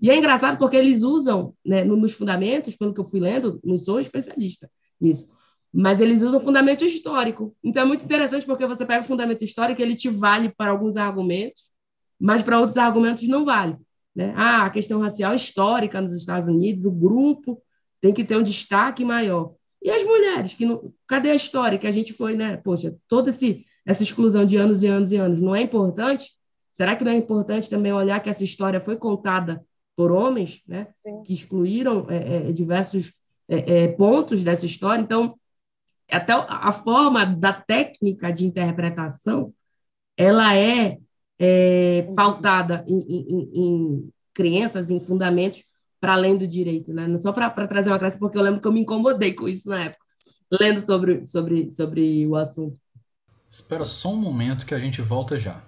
E é engraçado porque eles usam, né, nos fundamentos, pelo que eu fui lendo, não sou especialista nisso, mas eles usam fundamento histórico. Então é muito interessante porque você pega o fundamento histórico, ele te vale para alguns argumentos, mas para outros argumentos não vale. Né? Ah, a questão racial histórica nos Estados Unidos, o grupo tem que ter um destaque maior. E as mulheres, que não, cadê a história que a gente foi, né? Poxa, toda esse, essa exclusão de anos e anos e anos não é importante? Será que não é importante também olhar que essa história foi contada por homens, né, que excluíram é, é, diversos é, é, pontos dessa história. Então, até a forma da técnica de interpretação, ela é, é pautada em, em, em, crenças, em fundamentos para além do direito, né? Não só para trazer uma classe, porque eu lembro que eu me incomodei com isso na época, lendo sobre, sobre, sobre o assunto. Espera só um momento que a gente volta já.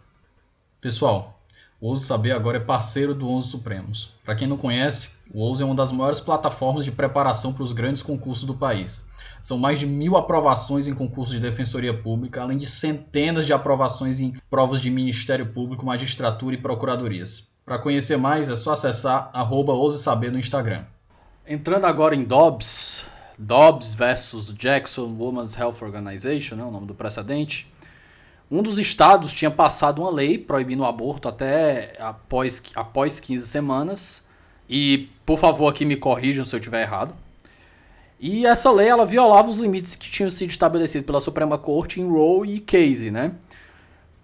Pessoal, O Ouse Saber agora é parceiro do Onze Supremos. Para quem não conhece, o Ouse é uma das maiores plataformas de preparação para os grandes concursos do país. São mais de mil aprovações em concursos de defensoria pública, além de centenas de aprovações em provas de Ministério Público, magistratura e procuradorias. Para conhecer mais, é só acessar arroba Saber no Instagram. Entrando agora em Dobbs, Dobbs versus Jackson Women's Health Organization, né, o nome do precedente. Um dos estados tinha passado uma lei proibindo o aborto até após, após 15 semanas. E, por favor, aqui me corrijam se eu estiver errado. E essa lei ela violava os limites que tinham sido estabelecidos pela Suprema Corte em Roe e Casey, né?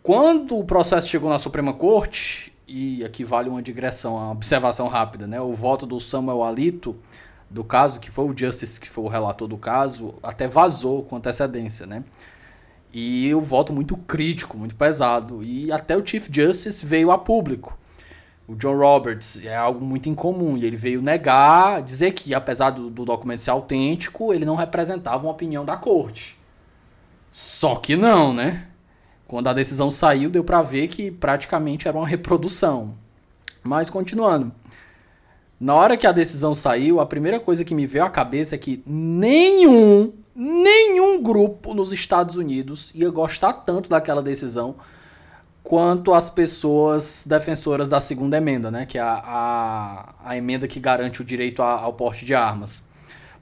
Quando o processo chegou na Suprema Corte, e aqui vale uma digressão, uma observação rápida, né? O voto do Samuel Alito do caso, que foi o Justice que foi o relator do caso, até vazou com antecedência, né? E o voto muito crítico, muito pesado. E até o Chief Justice veio a público. O John Roberts é algo muito incomum. E ele veio negar, dizer que, apesar do, do documento ser autêntico, ele não representava uma opinião da corte. Só que não, né? Quando a decisão saiu, deu para ver que praticamente era uma reprodução. Mas continuando. Na hora que a decisão saiu, a primeira coisa que me veio à cabeça é que nenhum nenhum grupo nos Estados Unidos ia gostar tanto daquela decisão quanto as pessoas defensoras da segunda emenda, né? Que é a, a, a emenda que garante o direito a, ao porte de armas.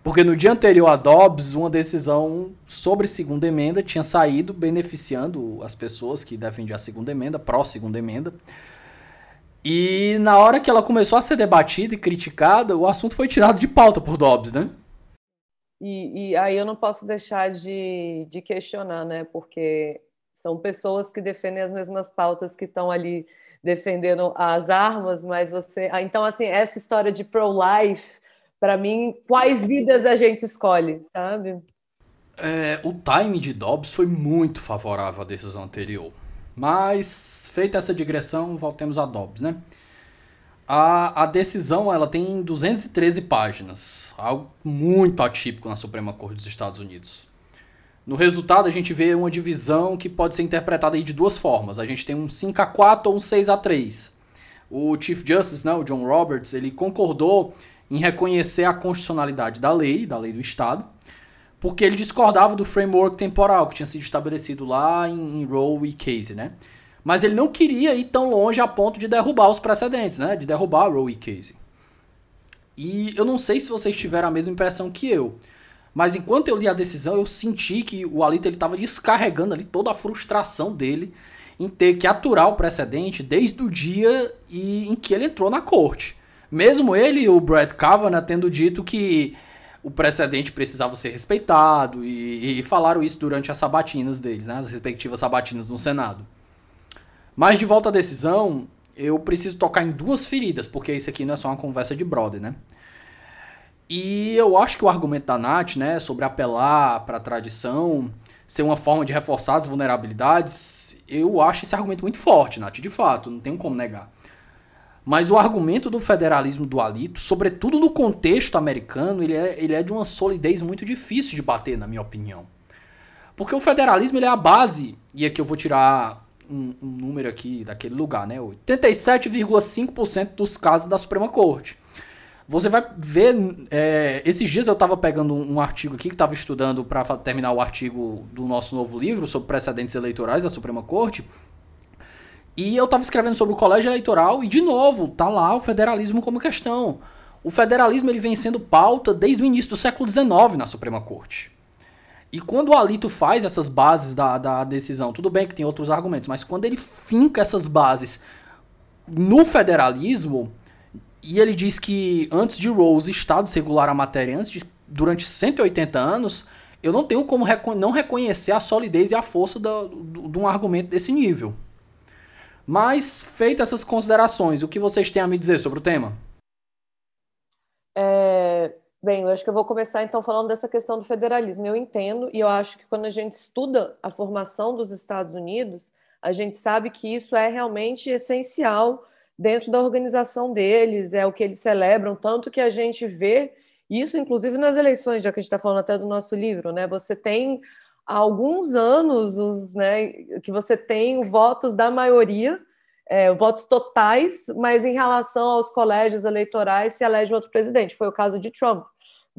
Porque no dia anterior a Dobbs, uma decisão sobre segunda emenda tinha saído beneficiando as pessoas que defendiam a segunda emenda, pró-segunda emenda. E na hora que ela começou a ser debatida e criticada, o assunto foi tirado de pauta por Dobbs, né? E, e, aí eu não posso deixar de, de questionar, né? Porque são pessoas que defendem as mesmas pautas que estão ali defendendo as armas, mas você. Ah, então, assim, essa história de pro-life, para mim, quais vidas a gente escolhe, sabe? É, o time de Dobbs foi muito favorável à decisão anterior. Mas, feita essa digressão, voltemos a Dobbs, né? A, a decisão ela tem 213 páginas, algo muito atípico na Suprema Corte dos Estados Unidos. No resultado, a gente vê uma divisão que pode ser interpretada aí de duas formas. A gente tem um 5 a 4 ou um 6 a 3 O Chief Justice, né, o John Roberts, ele concordou em reconhecer a constitucionalidade da lei, da lei do Estado, porque ele discordava do framework temporal que tinha sido estabelecido lá em, em Roe e Casey, né? Mas ele não queria ir tão longe a ponto de derrubar os precedentes, né? De derrubar Roe e Casey. E eu não sei se vocês tiveram a mesma impressão que eu. Mas enquanto eu li a decisão, eu senti que o Alito estava descarregando ali toda a frustração dele em ter que aturar o precedente desde o dia em que ele entrou na corte. Mesmo ele e o Brad Kavanaugh tendo dito que o precedente precisava ser respeitado e, e falaram isso durante as sabatinas deles, né, as respectivas sabatinas no Senado. Mas de volta à decisão, eu preciso tocar em duas feridas, porque isso aqui não é só uma conversa de brother, né? E eu acho que o argumento da Nath, né, sobre apelar para a tradição, ser uma forma de reforçar as vulnerabilidades, eu acho esse argumento muito forte, Nath, de fato, não tem como negar. Mas o argumento do federalismo do Alito, sobretudo no contexto americano, ele é, ele é de uma solidez muito difícil de bater, na minha opinião. Porque o federalismo ele é a base, e aqui eu vou tirar um, um número aqui daquele lugar, né? 87,5% dos casos da Suprema Corte. Você vai ver. É, esses dias eu estava pegando um, artigo aqui que estava estudando para terminar o artigo do nosso novo livro sobre precedentes eleitorais da Suprema Corte. E eu estava escrevendo sobre o colégio eleitoral e, de novo, tá lá o federalismo como questão. O federalismo ele vem sendo pauta desde o início do século XIX na Suprema Corte. E quando o Alito faz essas bases da, da decisão, tudo bem que tem outros argumentos, mas quando ele finca essas bases no federalismo, e ele diz que antes de Rose, Estado regular a matéria antes de, durante 180 anos, eu não tenho como reco não reconhecer a solidez e a força de um argumento desse nível. Mas, feitas essas considerações, o que vocês têm a me dizer sobre o tema? É, Bem, eu acho que eu vou começar então falando dessa questão do federalismo. Eu entendo e eu acho que quando a gente estuda a formação dos Estados Unidos, a gente sabe que isso é realmente essencial dentro da organização deles, é o que eles celebram, tanto que a gente vê isso, inclusive nas eleições, já que a gente está falando até do nosso livro, né? Você tem há alguns anos os, né, que você tem votos da maioria é, votos totais, mas em relação aos colégios eleitorais se elege outro presidente. Foi o caso de Trump.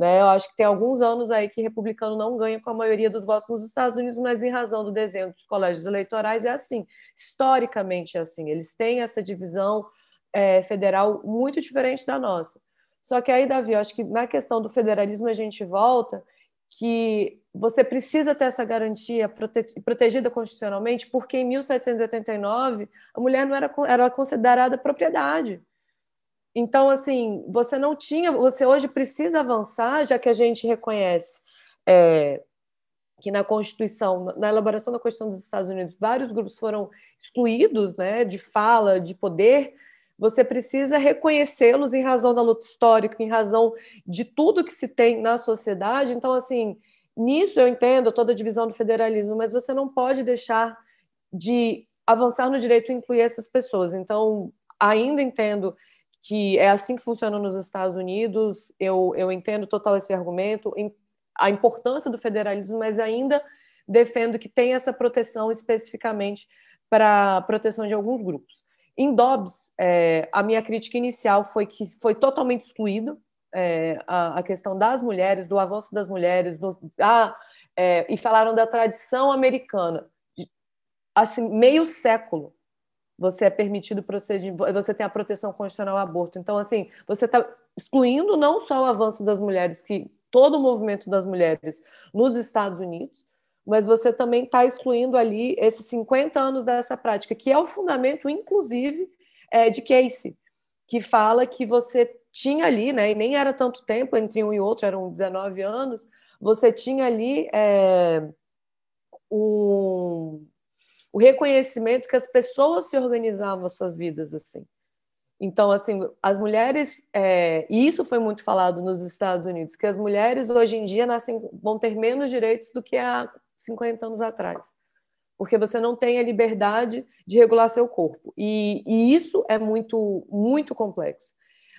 Né? Eu acho que tem alguns anos aí que republicano não ganha com a maioria dos votos nos Estados Unidos, mas em razão do desenho dos colégios eleitorais é assim. Historicamente é assim. Eles têm essa divisão é, federal muito diferente da nossa. Só que aí, Davi, eu acho que na questão do federalismo a gente volta que você precisa ter essa garantia prote protegida constitucionalmente, porque em 1789 a mulher não era, era considerada propriedade. Então, assim, você não tinha, você hoje precisa avançar, já que a gente reconhece é, que na Constituição, na elaboração da Constituição dos Estados Unidos, vários grupos foram excluídos, né, de fala, de poder, você precisa reconhecê-los em razão da luta histórica, em razão de tudo que se tem na sociedade. Então, assim, nisso eu entendo toda a divisão do federalismo, mas você não pode deixar de avançar no direito e incluir essas pessoas. Então, ainda entendo que é assim que funciona nos Estados Unidos, eu, eu entendo total esse argumento, a importância do federalismo, mas ainda defendo que tem essa proteção especificamente para proteção de alguns grupos. Em Dobbs, é, a minha crítica inicial foi que foi totalmente excluído é, a, a, questão das mulheres, do avanço das mulheres, do, ah, é, e falaram da tradição americana. Assim, meio século você é permitido proceder, você tem a proteção constitucional ao aborto. Então, assim, você está excluindo não só o avanço das mulheres, que todo o movimento das mulheres nos Estados Unidos, mas você também está excluindo ali esses 50 anos dessa prática, que é o fundamento, inclusive, é, de Casey, que fala que você tinha ali, né, e nem era tanto tempo entre um e outro, eram 19 anos, você tinha ali é, um, o reconhecimento que as pessoas se organizavam as suas vidas assim. Então, assim, as mulheres, é, e isso foi muito falado nos Estados Unidos, que as mulheres hoje em dia nascem, vão ter menos direitos do que há 50 anos atrás. Porque você não tem a liberdade de regular seu corpo. E, e isso é muito, muito complexo.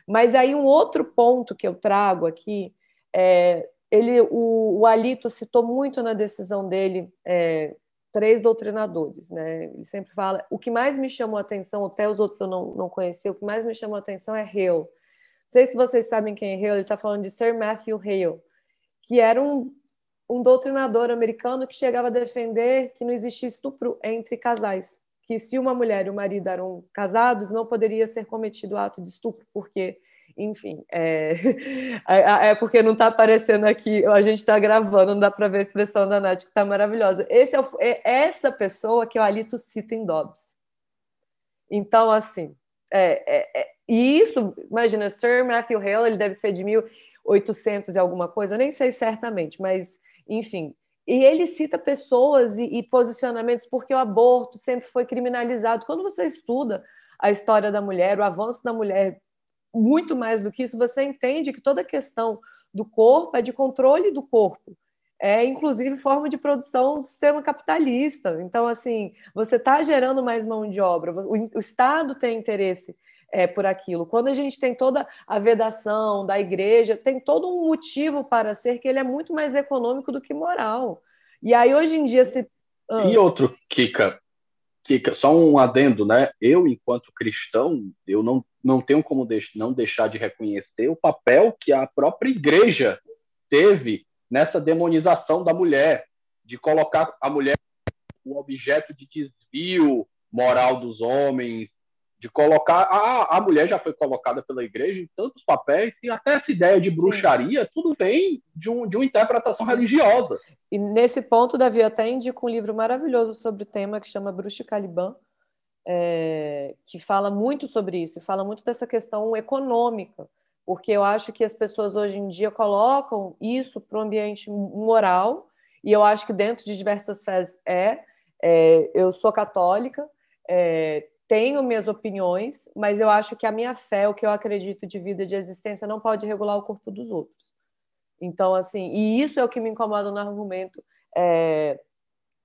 Mas aí um outro ponto que eu trago aqui é ele, o, o Alito citou muito na decisão dele é, três doutrinadores, né? Ele sempre fala. O que mais me chamou a atenção, até os outros eu não, não conheci, o que mais me chamou a atenção é Hale. Não sei se vocês sabem quem é Hale, ele está falando de Sir Matthew Hale, que era um um doutrinador americano que chegava a defender que não existia estupro entre casais, que se uma mulher e o marido eram casados, não poderia ser cometido ato de estupro, porque, enfim, é, é, porque não está aparecendo aqui, a gente está gravando, não dá para ver a expressão da Nath, que está maravilhosa. Esse é, o, é, essa pessoa que o Alito cita em Dobbs. Então, assim, é, é, é, e isso, imagina, Sir Matthew Hale, ele deve ser de 1800 e alguma coisa, nem sei certamente, mas enfim. E ele cita pessoas e, e posicionamentos porque o aborto sempre foi criminalizado. Quando você estuda a história da mulher, o avanço da mulher, muito mais do que isso, você entende que toda a questão do corpo é de controle do corpo. É, inclusive, forma de produção do sistema capitalista. Então, assim, você está gerando mais mão de obra, o, o Estado tem interesse é, por aquilo. Quando a gente tem toda a vedação da igreja, tem todo um motivo para ser que ele é muito mais econômico do que moral. E aí, hoje em dia, se. Ah. E outro, Kika, Kika, só um adendo, né? Eu, enquanto cristão, eu não, não tenho como não deixar de reconhecer o papel que a própria igreja teve nessa demonização da mulher, de colocar a mulher o objeto de desvio moral dos homens, de colocar. A, a mulher já foi colocada pela igreja em tantos papéis, e até essa ideia de bruxaria, tudo vem de, um, de uma interpretação religiosa. E nesse ponto, Davi, até indico um livro maravilhoso sobre o tema que chama Bruxa Caliban, é, que fala muito sobre isso, fala muito dessa questão econômica, porque eu acho que as pessoas hoje em dia colocam isso para o ambiente moral, e eu acho que dentro de diversas fés é. é eu sou católica, é, tenho minhas opiniões, mas eu acho que a minha fé, o que eu acredito de vida, de existência, não pode regular o corpo dos outros. Então, assim, e isso é o que me incomoda no argumento é,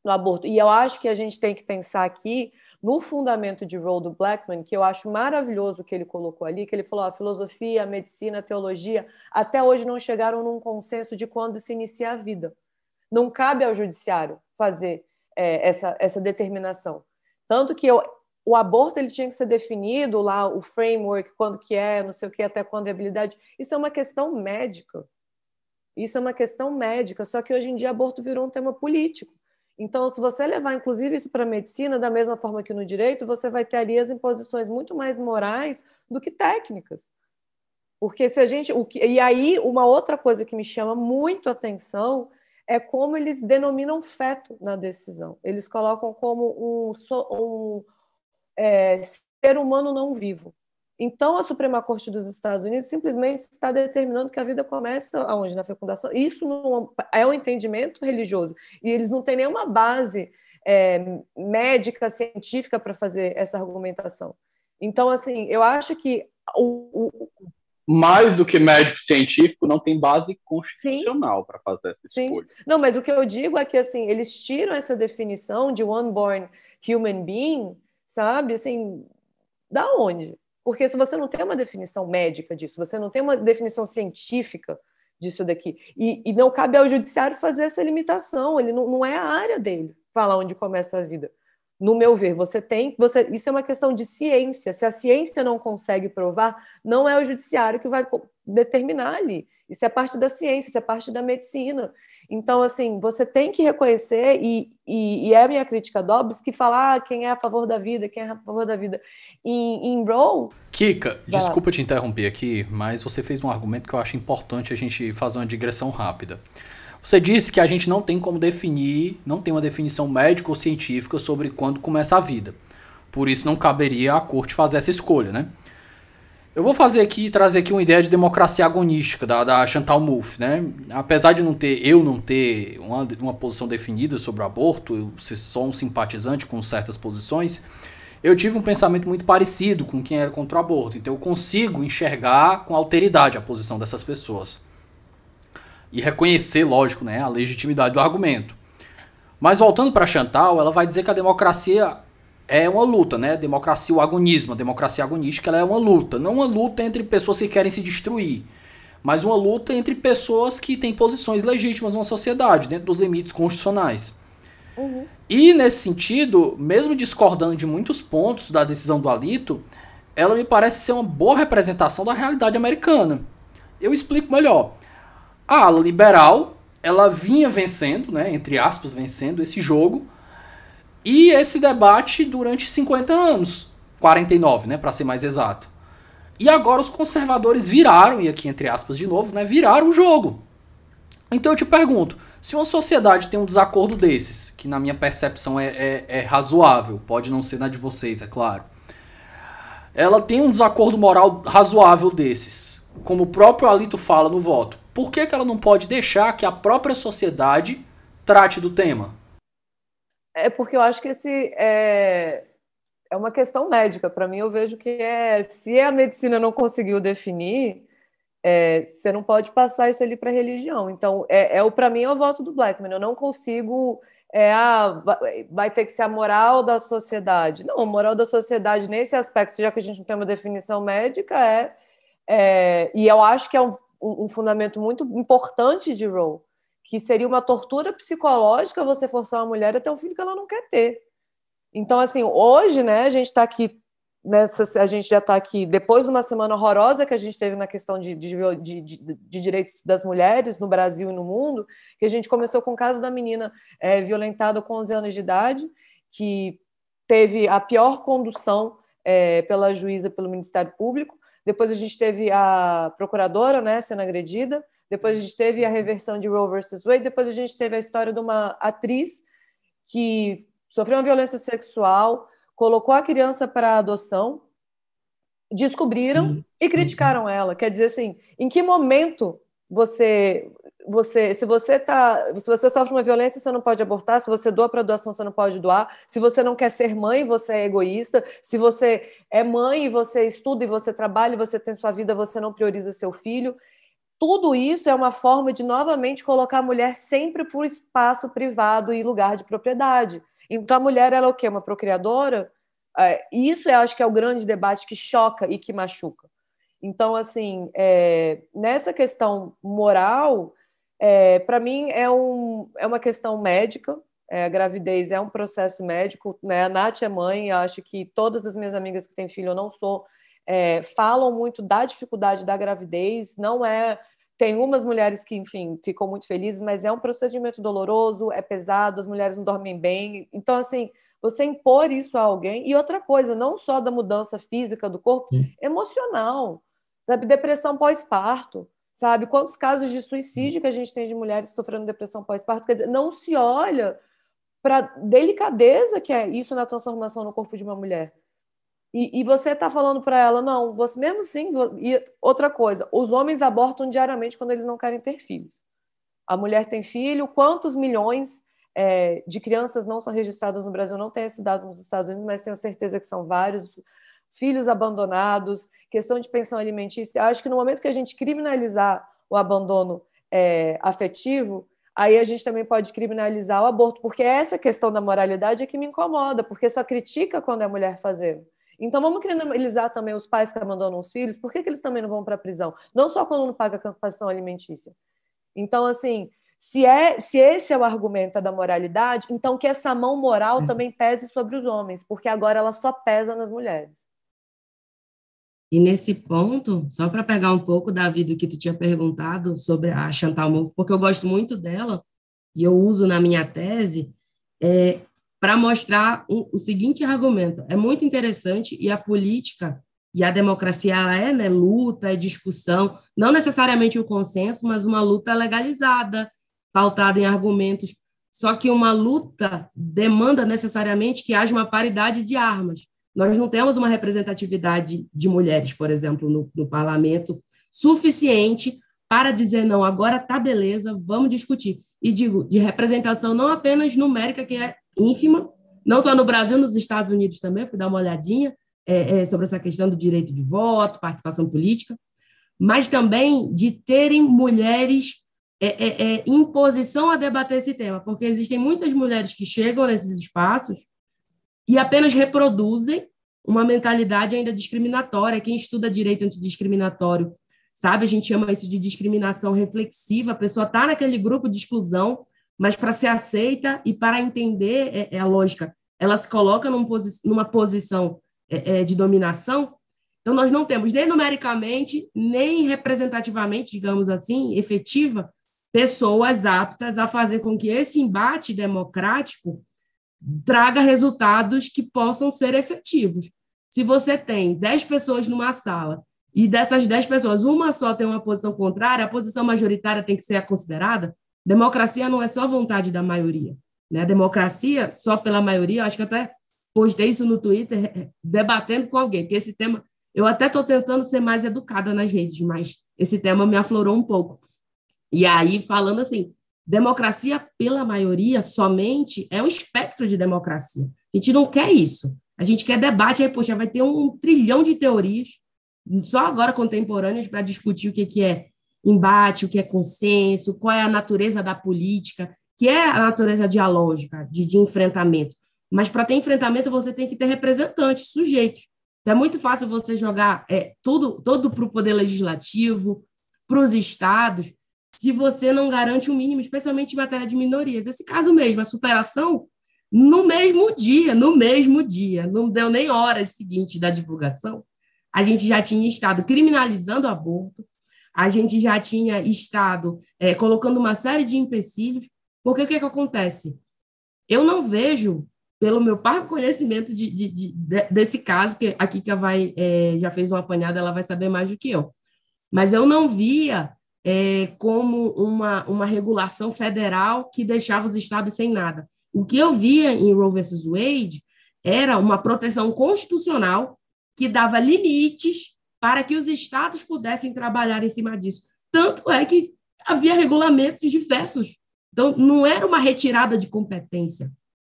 no aborto. E eu acho que a gente tem que pensar aqui no fundamento de Roald Blackman, que eu acho maravilhoso o que ele colocou ali, que ele falou: a filosofia, a medicina, a teologia, até hoje não chegaram num consenso de quando se inicia a vida. Não cabe ao judiciário fazer é, essa, essa determinação. Tanto que eu o aborto ele tinha que ser definido lá, o framework, quando que é, não sei o que, até quando é viabilidade. Isso é uma questão médica. Isso é uma questão médica, só que hoje em dia aborto virou um tema político. Então, se você levar, inclusive, isso para a medicina, da mesma forma que no direito, você vai ter ali as imposições muito mais morais do que técnicas. Porque se a gente. O que, e aí, uma outra coisa que me chama muito atenção é como eles denominam feto na decisão. Eles colocam como um, um é, ser humano não vivo. Então, a Suprema Corte dos Estados Unidos simplesmente está determinando que a vida começa aonde? Na fecundação. Isso não é um entendimento religioso. E eles não têm nenhuma base é, médica, científica para fazer essa argumentação. Então, assim, eu acho que o, o mais do que médico científico, não tem base constitucional para fazer essa Sim. escolha. Não, mas o que eu digo é que assim, eles tiram essa definição de one born human being, sabe? Assim, da onde? Porque se você não tem uma definição médica disso, você não tem uma definição científica disso daqui, e, e não cabe ao judiciário fazer essa limitação, ele não, não é a área dele falar onde começa a vida no meu ver, você tem, você, isso é uma questão de ciência. Se a ciência não consegue provar, não é o judiciário que vai determinar ali. Isso é parte da ciência, isso é parte da medicina. Então, assim, você tem que reconhecer, e, e, e é a minha crítica a Dobbs, que falar ah, quem é a favor da vida, quem é a favor da vida. Em, em. Kika, desculpa te interromper aqui, mas você fez um argumento que eu acho importante a gente fazer uma digressão rápida. Você disse que a gente não tem como definir, não tem uma definição médica ou científica sobre quando começa a vida. Por isso não caberia à corte fazer essa escolha, né? Eu vou fazer aqui, trazer aqui uma ideia de democracia agonística da, da Chantal Mouffe, né? Apesar de não ter, eu não ter uma, uma posição definida sobre o aborto, eu ser só um simpatizante com certas posições, eu tive um pensamento muito parecido com quem era contra o aborto. Então eu consigo enxergar com alteridade a posição dessas pessoas e reconhecer, lógico, né, a legitimidade do argumento. Mas voltando para Chantal, ela vai dizer que a democracia é uma luta, né? Democracia, o agonismo, a democracia agonística, ela é uma luta, não uma luta entre pessoas que querem se destruir, mas uma luta entre pessoas que têm posições legítimas numa sociedade, dentro dos limites constitucionais. Uhum. E nesse sentido, mesmo discordando de muitos pontos da decisão do Alito, ela me parece ser uma boa representação da realidade americana. Eu explico melhor. A ala liberal, ela vinha vencendo, né, entre aspas, vencendo esse jogo, e esse debate durante 50 anos, 49, né, para ser mais exato. E agora os conservadores viraram, e aqui entre aspas de novo, né, viraram o jogo. Então eu te pergunto, se uma sociedade tem um desacordo desses, que na minha percepção é, é, é razoável, pode não ser na de vocês, é claro, ela tem um desacordo moral razoável desses, como o próprio Alito fala no voto, por que, que ela não pode deixar que a própria sociedade trate do tema? É porque eu acho que esse é, é uma questão médica. Para mim, eu vejo que é se a medicina não conseguiu definir, é, você não pode passar isso ali para a religião. Então, é, é para mim é o voto do Blackman. Eu não consigo é, ah, vai ter que ser a moral da sociedade. Não, a moral da sociedade nesse aspecto, já que a gente não tem uma definição médica, é, é e eu acho que é um, um, fundamento muito importante de Roe, que seria uma tortura psicológica você forçar uma mulher a ter um filho que ela não quer ter. Então, assim, hoje, né, a gente está aqui nessa, a gente já está aqui depois de uma semana horrorosa que a gente teve na questão de, de, de, de, direitos das mulheres no Brasil e no mundo, que a gente começou com o caso da menina é, violentada com 11 anos de idade, que teve a pior condução é, pela juíza, pelo Ministério Público, depois a gente teve a procuradora né, sendo agredida, depois a gente teve a reversão de Roe versus Wade, depois a gente teve a história de uma atriz que sofreu uma violência sexual, colocou a criança para adoção, descobriram uhum. e criticaram ela. Quer dizer assim, em que momento você você, se você tá, se você sofre uma violência, você não pode abortar. Se você doa para doação, você não pode doar. Se você não quer ser mãe, você é egoísta. Se você é mãe e você estuda e você trabalha e você tem sua vida, você não prioriza seu filho. Tudo isso é uma forma de novamente colocar a mulher sempre por espaço privado e lugar de propriedade. Então a mulher ela é o quê? Uma procriadora? É, isso eu acho que é o grande debate que choca e que machuca. Então, assim, é, nessa questão moral, é, para mim é, um, é uma questão médica, É, a gravidez é um processo médico, né? A Nath é mãe, acho que todas as minhas amigas que têm filho, eu não sou, é, falam muito da dificuldade da gravidez, não é. Tem umas mulheres que, enfim, ficam muito felizes, mas é um procedimento doloroso, é pesado, as mulheres não dormem bem. Então, assim, você impor isso a alguém. E outra coisa, não só da mudança física do corpo, Sim. emocional, sabe? Depressão pós-parto, sabe? Quantos casos de suicídio que a gente tem de mulheres sofrendo depressão pós-parto? Quer dizer, não se olha para delicadeza que é isso na transformação no corpo de uma mulher. E, e você está falando para ela, não, você mesmo sim. E outra coisa, os homens abortam diariamente quando eles não querem ter filhos. A mulher tem filho, quantos milhões é, de crianças não são registradas no Brasil? Não tenho esse dado nos Estados Unidos, mas tenho certeza que são vários filhos abandonados, questão de pensão alimentícia. Acho que no momento que a gente criminalizar o abandono é, afetivo, aí a gente também pode criminalizar o aborto, porque essa questão da moralidade é que me incomoda, porque só critica quando é mulher fazendo. Então vamos criminalizar também os pais que abandonam os filhos, por que, que eles também não vão para a prisão? Não só quando não paga a pensão alimentícia. Então, assim, se, é, se esse é o argumento da moralidade, então que essa mão moral é. também pese sobre os homens, porque agora ela só pesa nas mulheres. E nesse ponto, só para pegar um pouco, Davi, do que tu tinha perguntado sobre a Chantal Mouffe, porque eu gosto muito dela e eu uso na minha tese, é, para mostrar um, o seguinte argumento. É muito interessante e a política e a democracia ela é né, luta, é discussão, não necessariamente o consenso, mas uma luta legalizada, pautada em argumentos. Só que uma luta demanda necessariamente que haja uma paridade de armas. Nós não temos uma representatividade de mulheres, por exemplo, no, no parlamento suficiente para dizer não, agora tá beleza, vamos discutir. E digo, de representação não apenas numérica, que é ínfima, não só no Brasil, nos Estados Unidos também, fui dar uma olhadinha é, é, sobre essa questão do direito de voto, participação política, mas também de terem mulheres é, é, é em posição a debater esse tema, porque existem muitas mulheres que chegam nesses espaços e apenas reproduzem uma mentalidade ainda discriminatória. Quem estuda direito antidiscriminatório sabe, a gente chama isso de discriminação reflexiva. A pessoa está naquele grupo de exclusão, mas para ser aceita e para entender é, é a lógica, ela se coloca num posi numa posição é, é, de dominação. Então, nós não temos nem numericamente, nem representativamente, digamos assim, efetiva, pessoas aptas a fazer com que esse embate democrático traga resultados que possam ser efetivos. Se você tem 10 pessoas numa sala e dessas 10 pessoas, uma só tem uma posição contrária, a posição majoritária tem que ser considerada. Democracia não é só vontade da maioria. Né? Democracia, só pela maioria, acho que até postei isso no Twitter, debatendo com alguém, porque esse tema, eu até estou tentando ser mais educada nas redes, mas esse tema me aflorou um pouco. E aí, falando assim, Democracia pela maioria somente é um espectro de democracia. A gente não quer isso. A gente quer debate, aí, poxa, vai ter um trilhão de teorias, só agora contemporâneas, para discutir o que, que é embate, o que é consenso, qual é a natureza da política, que é a natureza dialógica, de, de enfrentamento. Mas para ter enfrentamento, você tem que ter representantes, sujeitos. Então, é muito fácil você jogar é, tudo, todo para o poder legislativo, para os estados, se você não garante o um mínimo, especialmente em matéria de minorias. Esse caso mesmo, a superação, no mesmo dia, no mesmo dia, não deu nem horas seguintes da divulgação, a gente já tinha estado criminalizando o aborto, a gente já tinha estado é, colocando uma série de empecilhos, porque o que, que acontece? Eu não vejo, pelo meu parco conhecimento de, de, de, desse caso, que a Kika vai, é, já fez uma apanhada, ela vai saber mais do que eu, mas eu não via é, como uma, uma regulação federal que deixava os estados sem nada. O que eu via em Roe versus Wade era uma proteção constitucional que dava limites para que os estados pudessem trabalhar em cima disso. Tanto é que havia regulamentos diversos. Então, não era uma retirada de competência,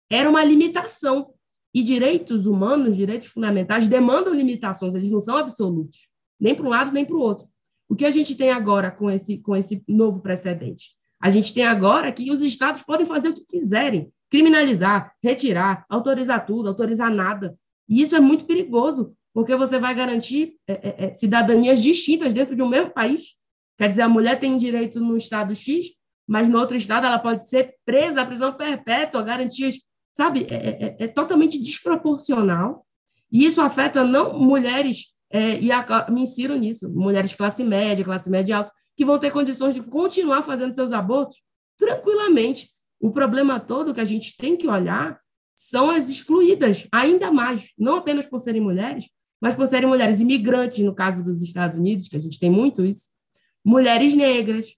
era uma limitação. E direitos humanos, direitos fundamentais, demandam limitações, eles não são absolutos, nem para um lado nem para o outro. O que a gente tem agora com esse, com esse novo precedente? A gente tem agora que os estados podem fazer o que quiserem, criminalizar, retirar, autorizar tudo, autorizar nada. E isso é muito perigoso, porque você vai garantir é, é, é cidadanias distintas dentro de um mesmo país. Quer dizer, a mulher tem direito no estado X, mas no outro estado ela pode ser presa à prisão perpétua, garantias, sabe? É, é, é, é totalmente desproporcional. E isso afeta não mulheres, é, e me insiro nisso, mulheres classe média, classe média alta, que vão ter condições de continuar fazendo seus abortos tranquilamente. O problema todo que a gente tem que olhar são as excluídas, ainda mais, não apenas por serem mulheres, mas por serem mulheres imigrantes, no caso dos Estados Unidos, que a gente tem muito isso, mulheres negras,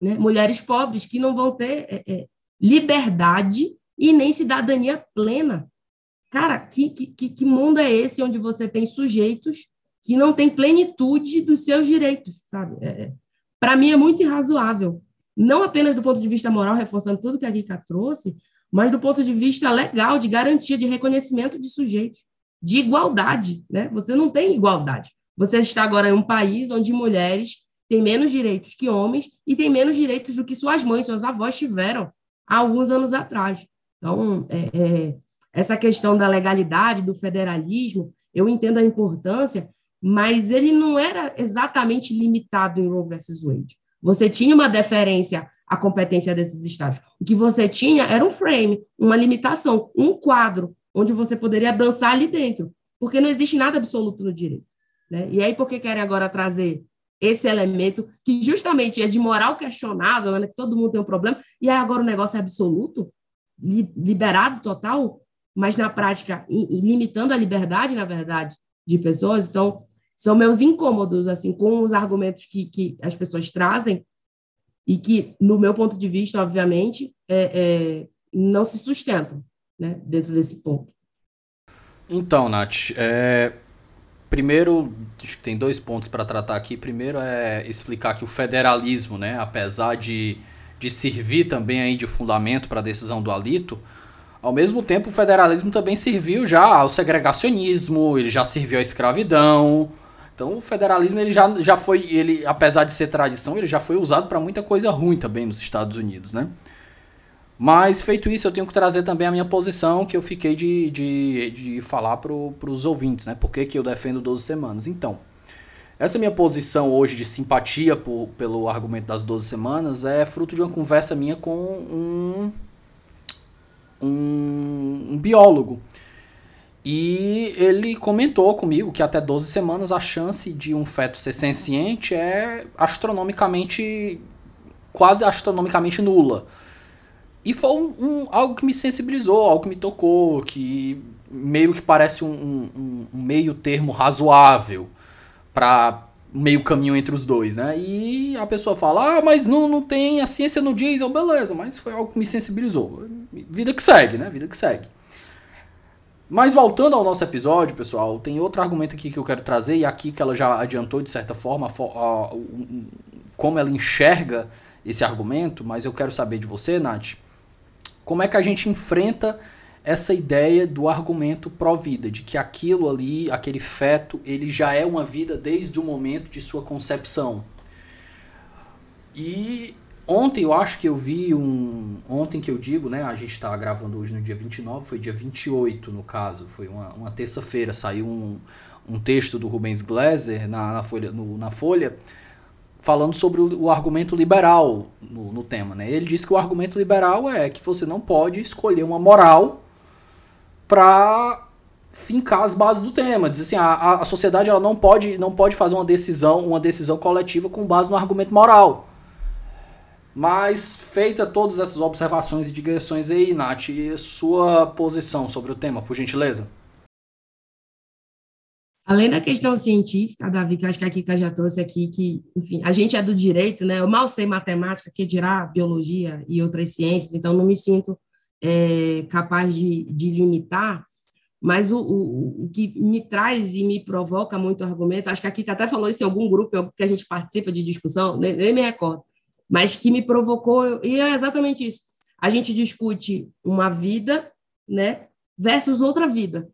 né? mulheres pobres que não vão ter é, é, liberdade e nem cidadania plena. Cara, que, que, que mundo é esse onde você tem sujeitos que não têm plenitude dos seus direitos, sabe? É, é Para mim é muito irrazoável, não apenas do ponto de vista moral, reforçando tudo que a Kika trouxe, mas do ponto de vista legal, de garantia, de reconhecimento de sujeitos, de igualdade, né? Você não tem igualdade. Você está agora em um país onde mulheres têm menos direitos que homens e têm menos direitos do que suas mães, suas avós tiveram há alguns anos atrás. Então, é, é, essa questão da legalidade, do federalismo, eu entendo a importância, mas ele não era exatamente limitado em Roe versus Wade. Você tinha uma deferência à competência desses estados. O que você tinha era um frame, uma limitação, um quadro, onde você poderia dançar ali dentro, porque não existe nada absoluto no direito. Né? E aí, por que querem agora trazer esse elemento que justamente é de moral questionável, né? todo mundo tem um problema, e aí agora o negócio é absoluto, liberado total, mas na prática limitando a liberdade, na verdade, de pessoas. Então, são meus incômodos assim com os argumentos que, que as pessoas trazem e que, no meu ponto de vista, obviamente, é, é, não se sustentam né, dentro desse ponto. Então, Nath, é, primeiro, acho que tem dois pontos para tratar aqui. Primeiro é explicar que o federalismo, né, apesar de, de servir também aí de fundamento para a decisão do Alito, ao mesmo tempo, o federalismo também serviu já ao segregacionismo, ele já serviu à escravidão. Então, o federalismo ele já, já foi, ele, apesar de ser tradição, ele já foi usado para muita coisa ruim também nos Estados Unidos, né? Mas, feito isso, eu tenho que trazer também a minha posição, que eu fiquei de, de, de falar para os ouvintes, né? Por que, que eu defendo 12 semanas? Então, essa minha posição hoje de simpatia por, pelo argumento das 12 semanas é fruto de uma conversa minha com um um, um biólogo. E ele comentou comigo que até 12 semanas a chance de um feto ser senciente é astronomicamente, quase astronomicamente nula. E foi um, um, algo que me sensibilizou, algo que me tocou, que meio que parece um, um, meio termo razoável para meio caminho entre os dois, né? E a pessoa fala, ah, mas não, não tem, a ciência não diz, eu, beleza, mas foi algo que me sensibilizou. Vida que segue, né? Vida que segue. Mas voltando ao nosso episódio, pessoal, tem outro argumento aqui que eu quero trazer, e aqui que ela já adiantou de certa forma a, a, como ela enxerga esse argumento, mas eu quero saber de você, Nath, como é que a gente enfrenta essa ideia do argumento pró-vida, de que aquilo ali, aquele feto, ele já é uma vida desde o momento de sua concepção. E ontem eu acho que eu vi um. Ontem que eu digo, né? A gente está gravando hoje no dia 29, foi dia 28 no caso, foi uma, uma terça-feira, saiu um, um texto do Rubens Gleiser na, na, Folha, no, na Folha falando sobre o, o argumento liberal no, no tema. Né? Ele diz que o argumento liberal é que você não pode escolher uma moral para fincar as bases do tema. Diz assim, a, a sociedade ela não pode, não pode fazer uma decisão, uma decisão coletiva com base no argumento moral. Mas, feita todas essas observações e digressões aí, Nath, sua posição sobre o tema, por gentileza? Além da questão científica, Davi, que acho que a Kika já trouxe aqui, que, enfim, a gente é do direito, né? Eu mal sei matemática, que dirá biologia e outras ciências, então não me sinto é, capaz de, de limitar, mas o, o, o, que me traz e me provoca muito argumento, acho que a Kika até falou isso em algum grupo que a gente participa de discussão, nem, nem me recordo, mas que me provocou, e é exatamente isso. A gente discute uma vida, né, versus outra vida.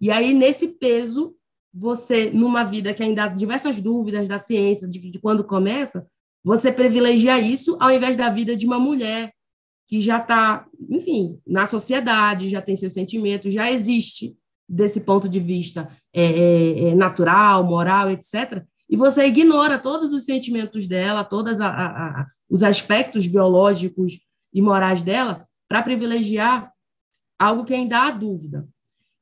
E aí, nesse peso, você, numa vida que ainda há diversas dúvidas da ciência, de, de quando começa, você privilegia isso ao invés da vida de uma mulher, que já está, enfim, na sociedade, já tem seus sentimentos, já existe desse ponto de vista é, é, é natural, moral, etc. e você ignora todos os sentimentos dela, todos os aspectos biológicos e morais dela, para privilegiar algo que ainda há dúvida.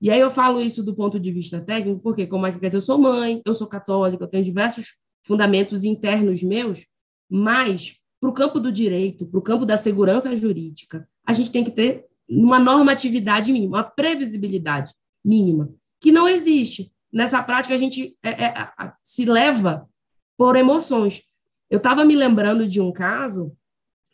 E aí eu falo isso do ponto de vista técnico, porque, como é que eu sou mãe, eu sou católica, eu tenho diversos fundamentos internos meus, mas para o campo do direito, para o campo da segurança jurídica, a gente tem que ter uma normatividade mínima, uma previsibilidade mínima, que não existe. Nessa prática, a gente é, é, se leva por emoções. Eu estava me lembrando de um caso,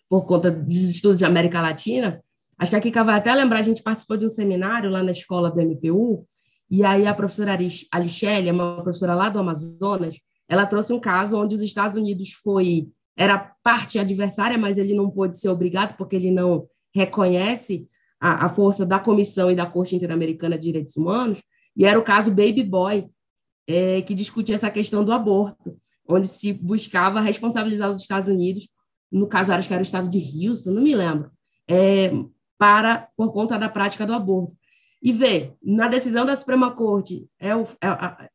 por conta dos estudos de América Latina, Acho que a Kika vai até lembrar, a gente participou de um seminário lá na escola do MPU, e aí a professora Alixélia, uma professora lá do Amazonas, ela trouxe um caso onde os Estados Unidos foi era parte adversária, mas ele não pôde ser obrigado porque ele não reconhece a, a força da Comissão e da Corte Interamericana de Direitos Humanos, e era o caso Baby Boy, é, que discutia essa questão do aborto, onde se buscava responsabilizar os Estados Unidos, no caso acho que era o estado de Houston, não me lembro, é, para por conta da prática do aborto. E vê, na decisão da Suprema Corte, é, o, é a,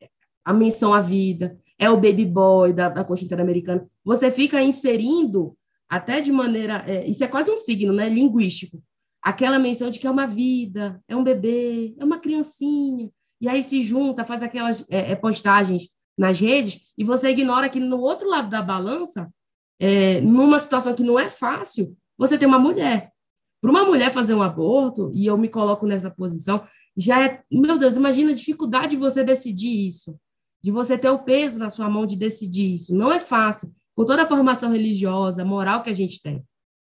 a, menção à vida, é o baby boy da, da Corte Interamericana. Você fica inserindo, até de maneira. É, isso é quase um signo né, linguístico. Aquela menção de que é uma vida, é um bebê, é uma criancinha. E aí se junta, faz aquelas é, é postagens nas redes, e você ignora que no outro lado da balança, é, numa situação que não é fácil, você tem uma mulher para uma mulher fazer um aborto, e eu me coloco nessa posição, já é, meu Deus, imagina a dificuldade de você decidir isso, de você ter o peso na sua mão de decidir isso. Não é fácil, com toda a formação religiosa, moral que a gente tem.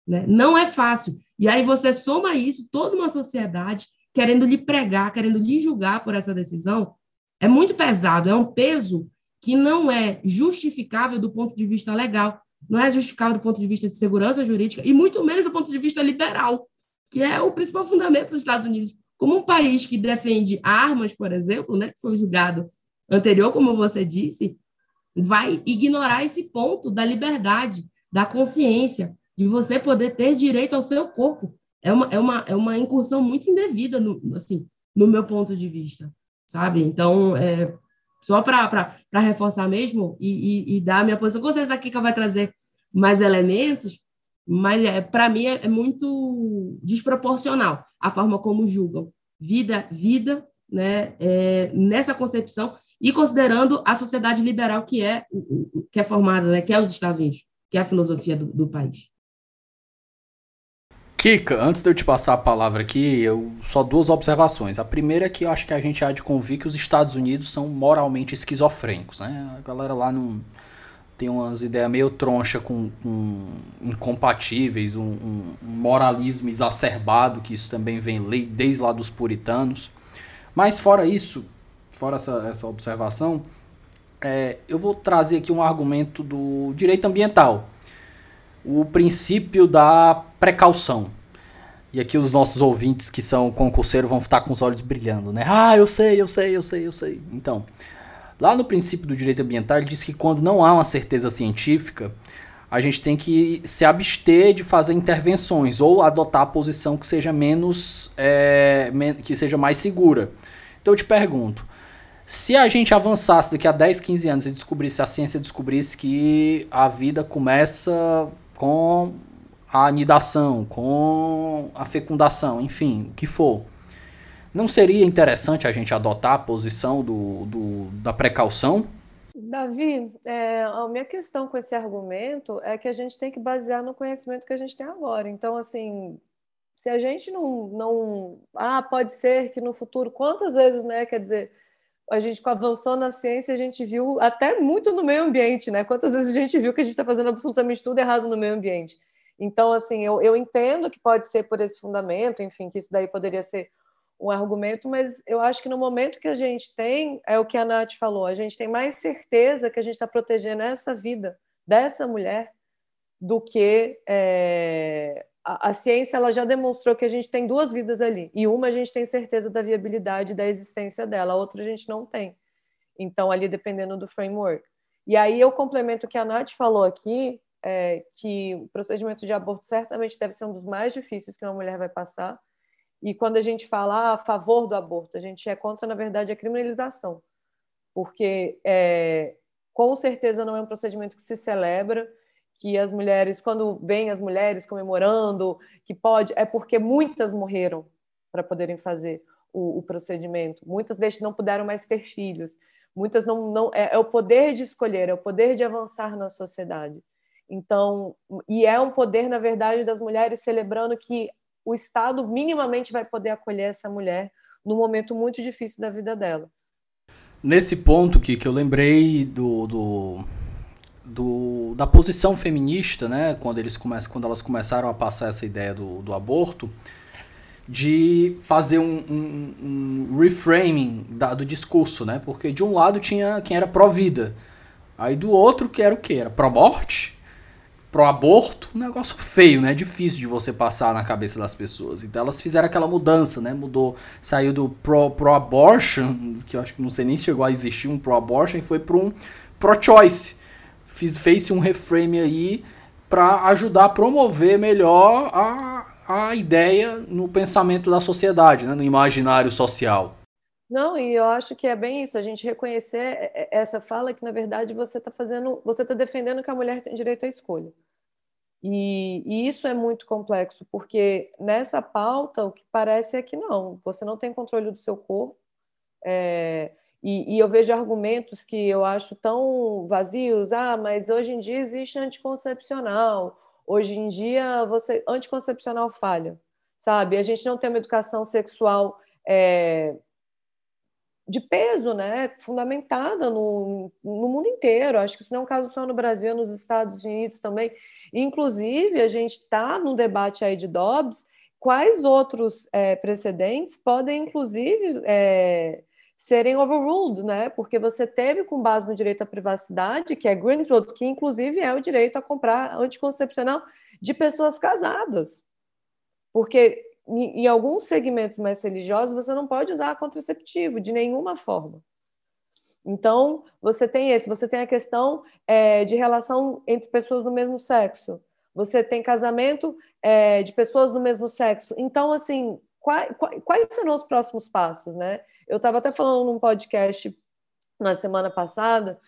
Né? Não é fácil. E aí você soma isso, toda uma sociedade querendo lhe pregar, querendo lhe julgar por essa decisão, é muito pesado, é um peso que não é justificável do ponto de vista legal não é justificável do ponto de vista de segurança jurídica e muito menos do ponto de vista liberal, que é o principal fundamento dos Estados Unidos. Como um país que defende armas, por exemplo, né, que foi julgado anterior, como você disse, vai ignorar esse ponto da liberdade, da consciência, de você poder ter direito ao seu corpo. É uma, é uma, é uma incursão muito indevida, no, assim, no meu ponto de vista, sabe? Então, é, só para reforçar mesmo e, e, e, dar a minha posição. Com certeza a Kika vai trazer mais elementos, mas é, para mim é, é, muito desproporcional a forma como julgam vida, vida, né, é, nessa concepção e considerando a sociedade liberal que é que é formada, né, que é os Estados Unidos, que é a filosofia do, do país. Kika, antes de eu te passar a palavra aqui, eu só duas observações. A primeira é que eu acho que a gente há de convir que os Estados Unidos são moralmente esquizofrênicos, né? A galera lá não tem umas ideias meio troncha com, com incompatíveis, um, um, moralismo exacerbado, que isso também vem desde lá dos puritanos. Mas fora isso, fora essa, essa observação, é, eu vou trazer aqui um argumento do direito ambiental o princípio da precaução. E aqui os nossos ouvintes que são concurseiros vão estar com os olhos brilhando, né? Ah, eu sei, eu sei, eu sei, eu sei. Então, lá no princípio do direito ambiental, ele diz que quando não há uma certeza científica, a gente tem que se abster de fazer intervenções ou adotar a posição que seja menos, é, que seja mais segura. Então eu te pergunto, se a gente avançasse daqui a 10, 15 anos e descobrisse, a ciência descobrisse que a vida começa com a anidação, com a fecundação, enfim, o que for. Não seria interessante a gente adotar a posição do, do da precaução? Davi, é, a minha questão com esse argumento é que a gente tem que basear no conhecimento que a gente tem agora. Então, assim, se a gente não, não. Ah, pode ser que no futuro, quantas vezes, né? Quer dizer, a gente avançou na ciência, a gente viu até muito no meio ambiente, né? Quantas vezes a gente viu que a gente está fazendo absolutamente tudo errado no meio ambiente. Então, assim, eu, eu entendo que pode ser por esse fundamento, enfim, que isso daí poderia ser um argumento, mas eu acho que no momento que a gente tem, é o que a Nath falou, a gente tem mais certeza que a gente está protegendo essa vida dessa mulher do que é, a, a, ciência ela já demonstrou que a gente tem duas vidas ali. E uma a gente tem certeza da viabilidade da existência dela, a outra a gente não tem. Então, ali dependendo do framework. E aí eu complemento o que a Nath falou aqui, é, que o procedimento de aborto certamente deve ser um dos mais difíceis que uma mulher vai passar. E quando a gente fala a favor do aborto, a gente é contra, na verdade, a criminalização. Porque é, com certeza não é um procedimento que se celebra, que as mulheres, quando vêm as mulheres comemorando, que pode, é porque muitas morreram para poderem fazer o, o, procedimento. Muitas destas não puderam mais ter filhos. Muitas não, não é, é, o poder de escolher, é o poder de avançar na sociedade. Então, e é um poder, na verdade, das mulheres celebrando que o Estado minimamente vai poder acolher essa mulher num momento muito difícil da vida dela. Nesse ponto que, que eu lembrei do, do, do, da posição feminista, né, quando, eles começam, quando elas começaram a passar essa ideia do, do aborto, de fazer um, um, um reframing da, do discurso, né? Porque de um lado tinha quem era pró-vida, aí do outro que era o que? Era pró-morte, pro aborto, um negócio feio, né? Difícil de você passar na cabeça das pessoas. Então elas fizeram aquela mudança, né? Mudou, saiu do pro, pro que eu acho que não sei nem se chegou a existir um pro abortion, e foi para um pro choice. Fiz, fez um reframe aí para ajudar a promover melhor a, a ideia no pensamento da sociedade, né? no imaginário social. Não, e eu acho que é bem isso, a gente reconhecer essa fala que, na verdade, você está fazendo, você está defendendo que a mulher tem direito à escolha. E, e, isso é muito complexo, porque nessa pauta o que parece é que não, você não tem controle do seu corpo. É, e, e, eu vejo argumentos que eu acho tão vazios. Ah, mas hoje em dia existe anticoncepcional. Hoje em dia você anticoncepcional falha, sabe? A gente não tem uma educação sexual é, de peso, né, fundamentada no, no mundo inteiro. Acho que isso não é um caso só no Brasil, é nos Estados Unidos também. Inclusive, a gente está no debate aí de Dobbs, quais outros é, precedentes podem, inclusive, é, serem overruled, né? Porque você teve com base no direito à privacidade, que é Greenfield, que inclusive é o direito a comprar anticoncepcional de pessoas casadas. Porque em alguns segmentos mais religiosos, você não pode usar contraceptivo de nenhuma forma. Então, você tem esse, você tem a questão é, de relação entre pessoas do mesmo sexo, você tem casamento é, de pessoas do mesmo sexo. Então, assim, quais, quais serão os próximos passos, né? Eu estava até falando num podcast na semana passada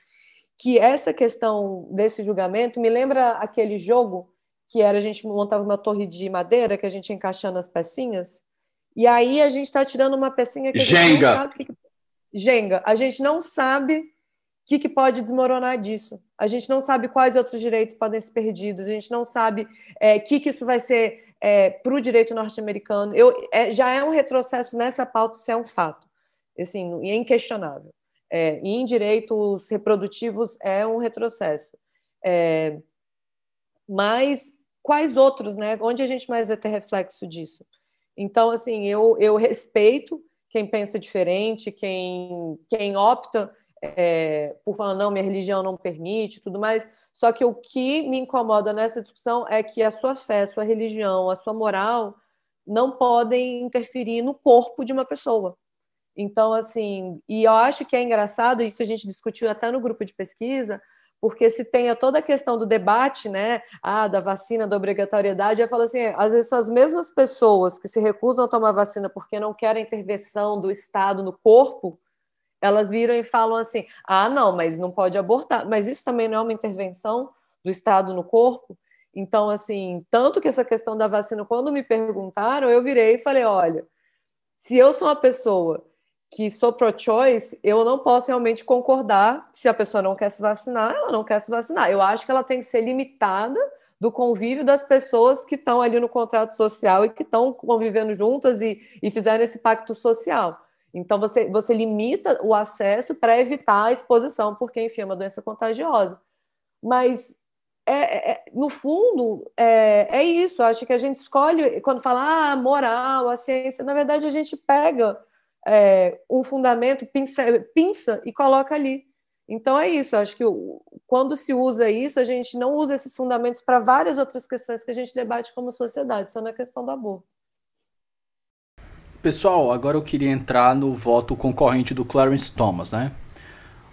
que essa questão desse julgamento me lembra aquele jogo que era a gente montava uma torre de madeira que a gente ia encaixando as pecinhas. E aí a gente está tirando uma pecinha que a gente Jenga. não sabe. Que... Jenga. A gente não sabe o que, que, pode desmoronar disso. A gente não sabe quais outros direitos podem ser perdidos. A gente não sabe o é, que, que isso vai ser é, para o direito norte-americano. É, já é um retrocesso nessa pauta, isso é um fato. Assim, é inquestionável. É, e em direitos reprodutivos é um retrocesso. É, mas quais outros, né? Onde a gente mais vai ter reflexo disso? Então, assim, eu, eu respeito quem pensa diferente, quem, quem opta é, por falar, não, minha religião não permite, tudo mais. Só que o que me incomoda nessa discussão é que a sua fé, a sua religião, a sua moral não podem interferir no corpo de uma pessoa. Então, assim, e eu acho que é engraçado, isso a gente discutiu até no grupo de pesquisa, porque se tenha toda a questão do debate, né, ah, da vacina, da obrigatoriedade, eu falo assim, às vezes são as mesmas pessoas que se recusam a tomar vacina porque não querem intervenção do Estado no corpo, elas viram e falam assim, ah, não, mas não pode abortar, mas isso também não é uma intervenção do Estado no corpo? Então, assim, tanto que essa questão da vacina, quando me perguntaram, eu virei e falei, olha, se eu sou uma pessoa que sou pro-choice, eu não posso realmente concordar se a pessoa não quer se vacinar, ela não quer se vacinar. Eu acho que ela tem que ser limitada do convívio das pessoas que estão ali no contrato social e que estão convivendo juntas e, e fizeram esse pacto social. Então, você, você limita o acesso para evitar a exposição, porque, enfim, é uma doença contagiosa. Mas, é, é, no fundo, é, é isso. Acho que a gente escolhe, quando fala ah, moral, a ciência, na verdade, a gente pega é, um fundamento, pinça, pinça e coloca ali. Então é isso, acho que quando se usa isso, a gente não usa esses fundamentos para várias outras questões que a gente debate como sociedade, só na questão do aborto. Pessoal, agora eu queria entrar no voto concorrente do Clarence Thomas, né?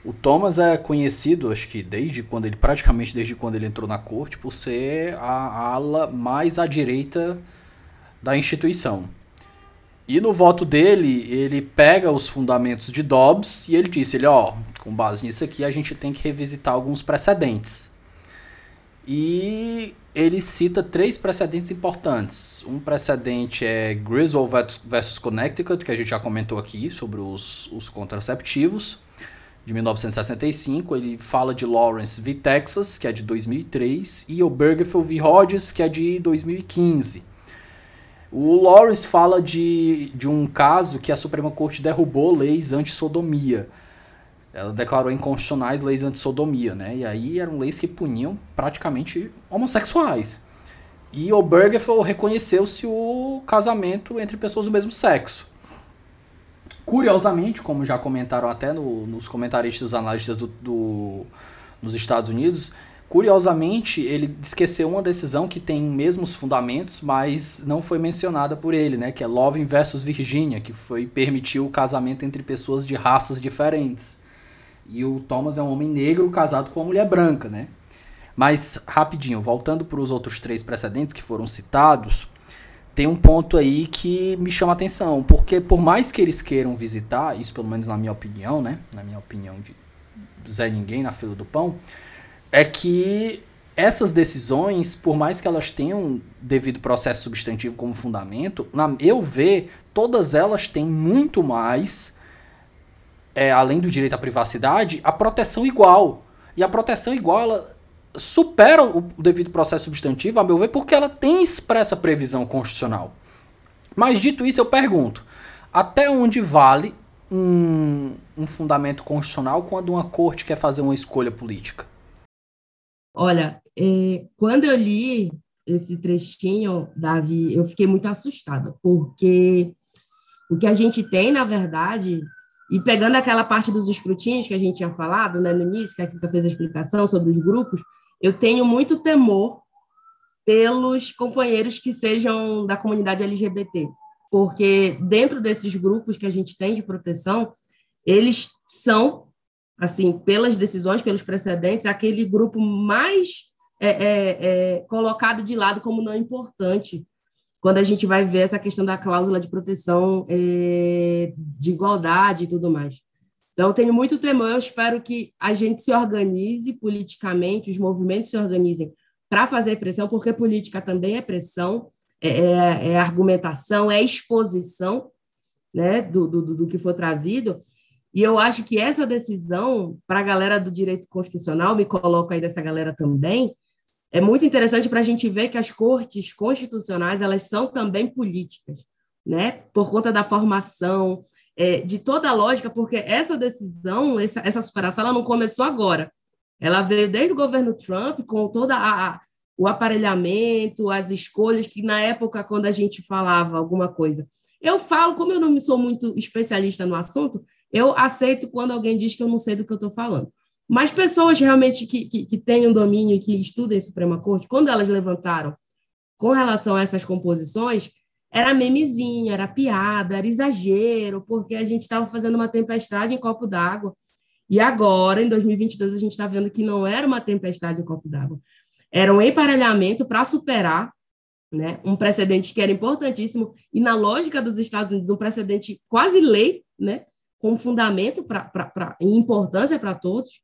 O Thomas é conhecido, acho que desde quando ele, praticamente desde quando ele entrou na corte, por ser a ala mais à direita da instituição E no voto dele, ele pega os fundamentos de Dobbs e ele disse, ele, ó, com base nisso aqui, a gente tem que revisitar alguns precedentes. E ele cita três precedentes importantes. Um precedente é Griswold versus Connecticut, que a gente já comentou aqui sobre os, os contraceptivos, de 1965. Ele fala de Lawrence v. Texas, que é de 2003, e Obergefell v. Hodges, que é de 2015. O Lawrence fala de, de um caso que a Suprema Corte derrubou leis anti-sodomia. Ela declarou inconstitucionais leis anti-sodomia, né? E aí eram leis que puniam praticamente homossexuais. E o Bergefell reconheceu-se o casamento entre pessoas do mesmo sexo. Curiosamente, como já comentaram até no, nos comentaristas analistas do, do, nos Estados Unidos, Curiosamente, ele esqueceu uma decisão que tem mesmos fundamentos, mas não foi mencionada por ele, né? Que é Loving versus Virginia, que foi permitir o casamento entre pessoas de raças diferentes. E o Thomas é um homem negro casado com uma mulher branca, né? Mas, rapidinho, voltando para os outros três precedentes que foram citados, tem um ponto aí que me chama a atenção, porque por mais que eles queiram visitar, isso pelo menos na minha opinião, né? Na minha opinião de Zé Ninguém na fila do pão, é que essas decisões, por mais que elas tenham devido processo substantivo como fundamento, na eu ver, todas elas têm muito mais, é, além do direito à privacidade, a proteção igual. E a proteção igual, ela supera o devido processo substantivo, a meu ver, porque ela tem expressa previsão constitucional. Mas dito isso, eu pergunto, até onde vale um, um fundamento constitucional quando uma corte quer fazer uma escolha política? Olha, é, quando eu li esse trechinho, Davi, eu fiquei muito assustada, porque o que a gente tem, na verdade, e pegando aquela parte dos escrutínios que a gente tinha falado né, no início, que a Kika fez a explicação sobre os grupos, eu tenho muito temor pelos companheiros que sejam da comunidade LGBT, porque dentro desses grupos que a gente tem de proteção, eles são assim, pelas decisões, pelos precedentes, aquele grupo mais é, é, é, colocado de lado como não importante, quando a gente vai ver essa questão da cláusula de proteção é, de igualdade e tudo mais. Então, tenho muito temor, eu espero que a gente se organize politicamente, os movimentos se organizem para fazer pressão, porque política também é pressão, é, é, é argumentação, é exposição né, do, do, do que for trazido, e eu acho que essa decisão, para a galera do direito constitucional, me coloco aí dessa galera também, é muito interessante para a gente ver que as cortes constitucionais elas são também políticas, né? Por conta da formação, é, de toda a lógica, porque essa decisão, essa, essa superação, ela não começou agora. Ela veio desde o governo Trump, com todo o aparelhamento, as escolhas, que na época, quando a gente falava alguma coisa. Eu falo, como eu não sou muito especialista no assunto, eu aceito quando alguém diz que eu não sei do que eu estou falando. Mas pessoas realmente que, que, que têm um domínio e que estudem Suprema Corte, quando elas levantaram com relação a essas composições, era memezinho, era piada, era exagero, porque a gente estava fazendo uma tempestade em copo d'água. E agora, em 2022, a gente está vendo que não era uma tempestade em copo d'água. Era um emparelhamento para superar né, um precedente que era importantíssimo, e na lógica dos Estados Unidos, um precedente quase lei, né, com fundamento e importância para todos.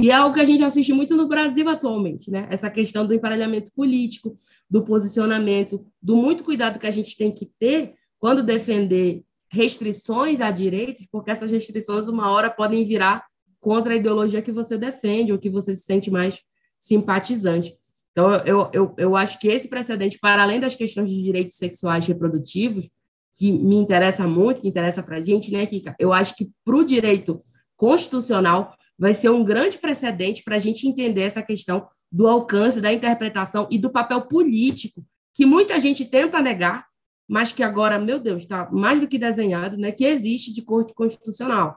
E é algo que a gente assiste muito no Brasil atualmente, né? Essa questão do emparelhamento político, do posicionamento, do muito cuidado que a gente tem que ter quando defender restrições a direitos, porque essas restrições, uma hora, podem virar contra a ideologia que você defende ou que você se sente mais simpatizante. Então, eu, eu, eu acho que esse precedente, para além das questões de direitos sexuais reprodutivos, que me interessa muito, que interessa para a gente, né, Kika? Eu acho que para o direito constitucional vai ser um grande precedente para a gente entender essa questão do alcance, da interpretação e do papel político, que muita gente tenta negar, mas que agora, meu Deus, está mais do que desenhado, né, que existe de corte constitucional.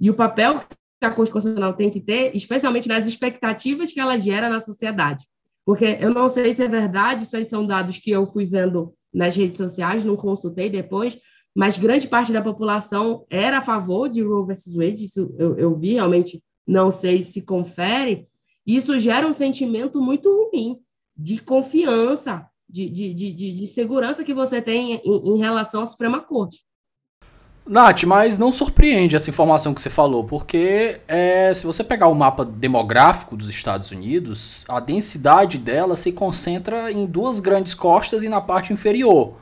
E o papel que a corte constitucional tem que ter, especialmente nas expectativas que ela gera na sociedade. Porque eu não sei se é verdade, isso aí são dados que eu fui vendo nas redes sociais, não consultei depois, mas grande parte da população era a favor de Roe versus Wade, isso eu, eu vi, realmente não sei se confere, isso gera um sentimento muito ruim de confiança, de, de, de, de segurança que você tem em, em relação à Suprema Corte. Nath, mas não surpreende essa informação que você falou, porque é, se você pegar o mapa demográfico dos Estados Unidos, a densidade dela se concentra em duas grandes costas e na parte inferior.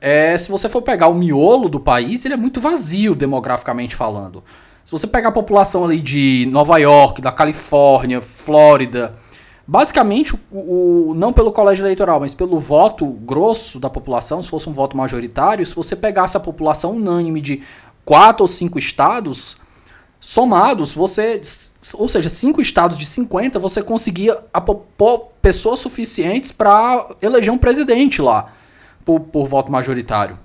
É, se você for pegar o miolo do país, ele é muito vazio demograficamente falando. Se você pegar a população ali de Nova York, da Califórnia, Flórida, basicamente, o, o, não pelo colégio eleitoral, mas pelo voto grosso da população, se fosse um voto majoritário, se você pegasse a população unânime de quatro ou cinco estados somados, você, ou seja, cinco estados de 50, você conseguia pessoas suficientes para eleger um presidente lá por, por voto majoritário.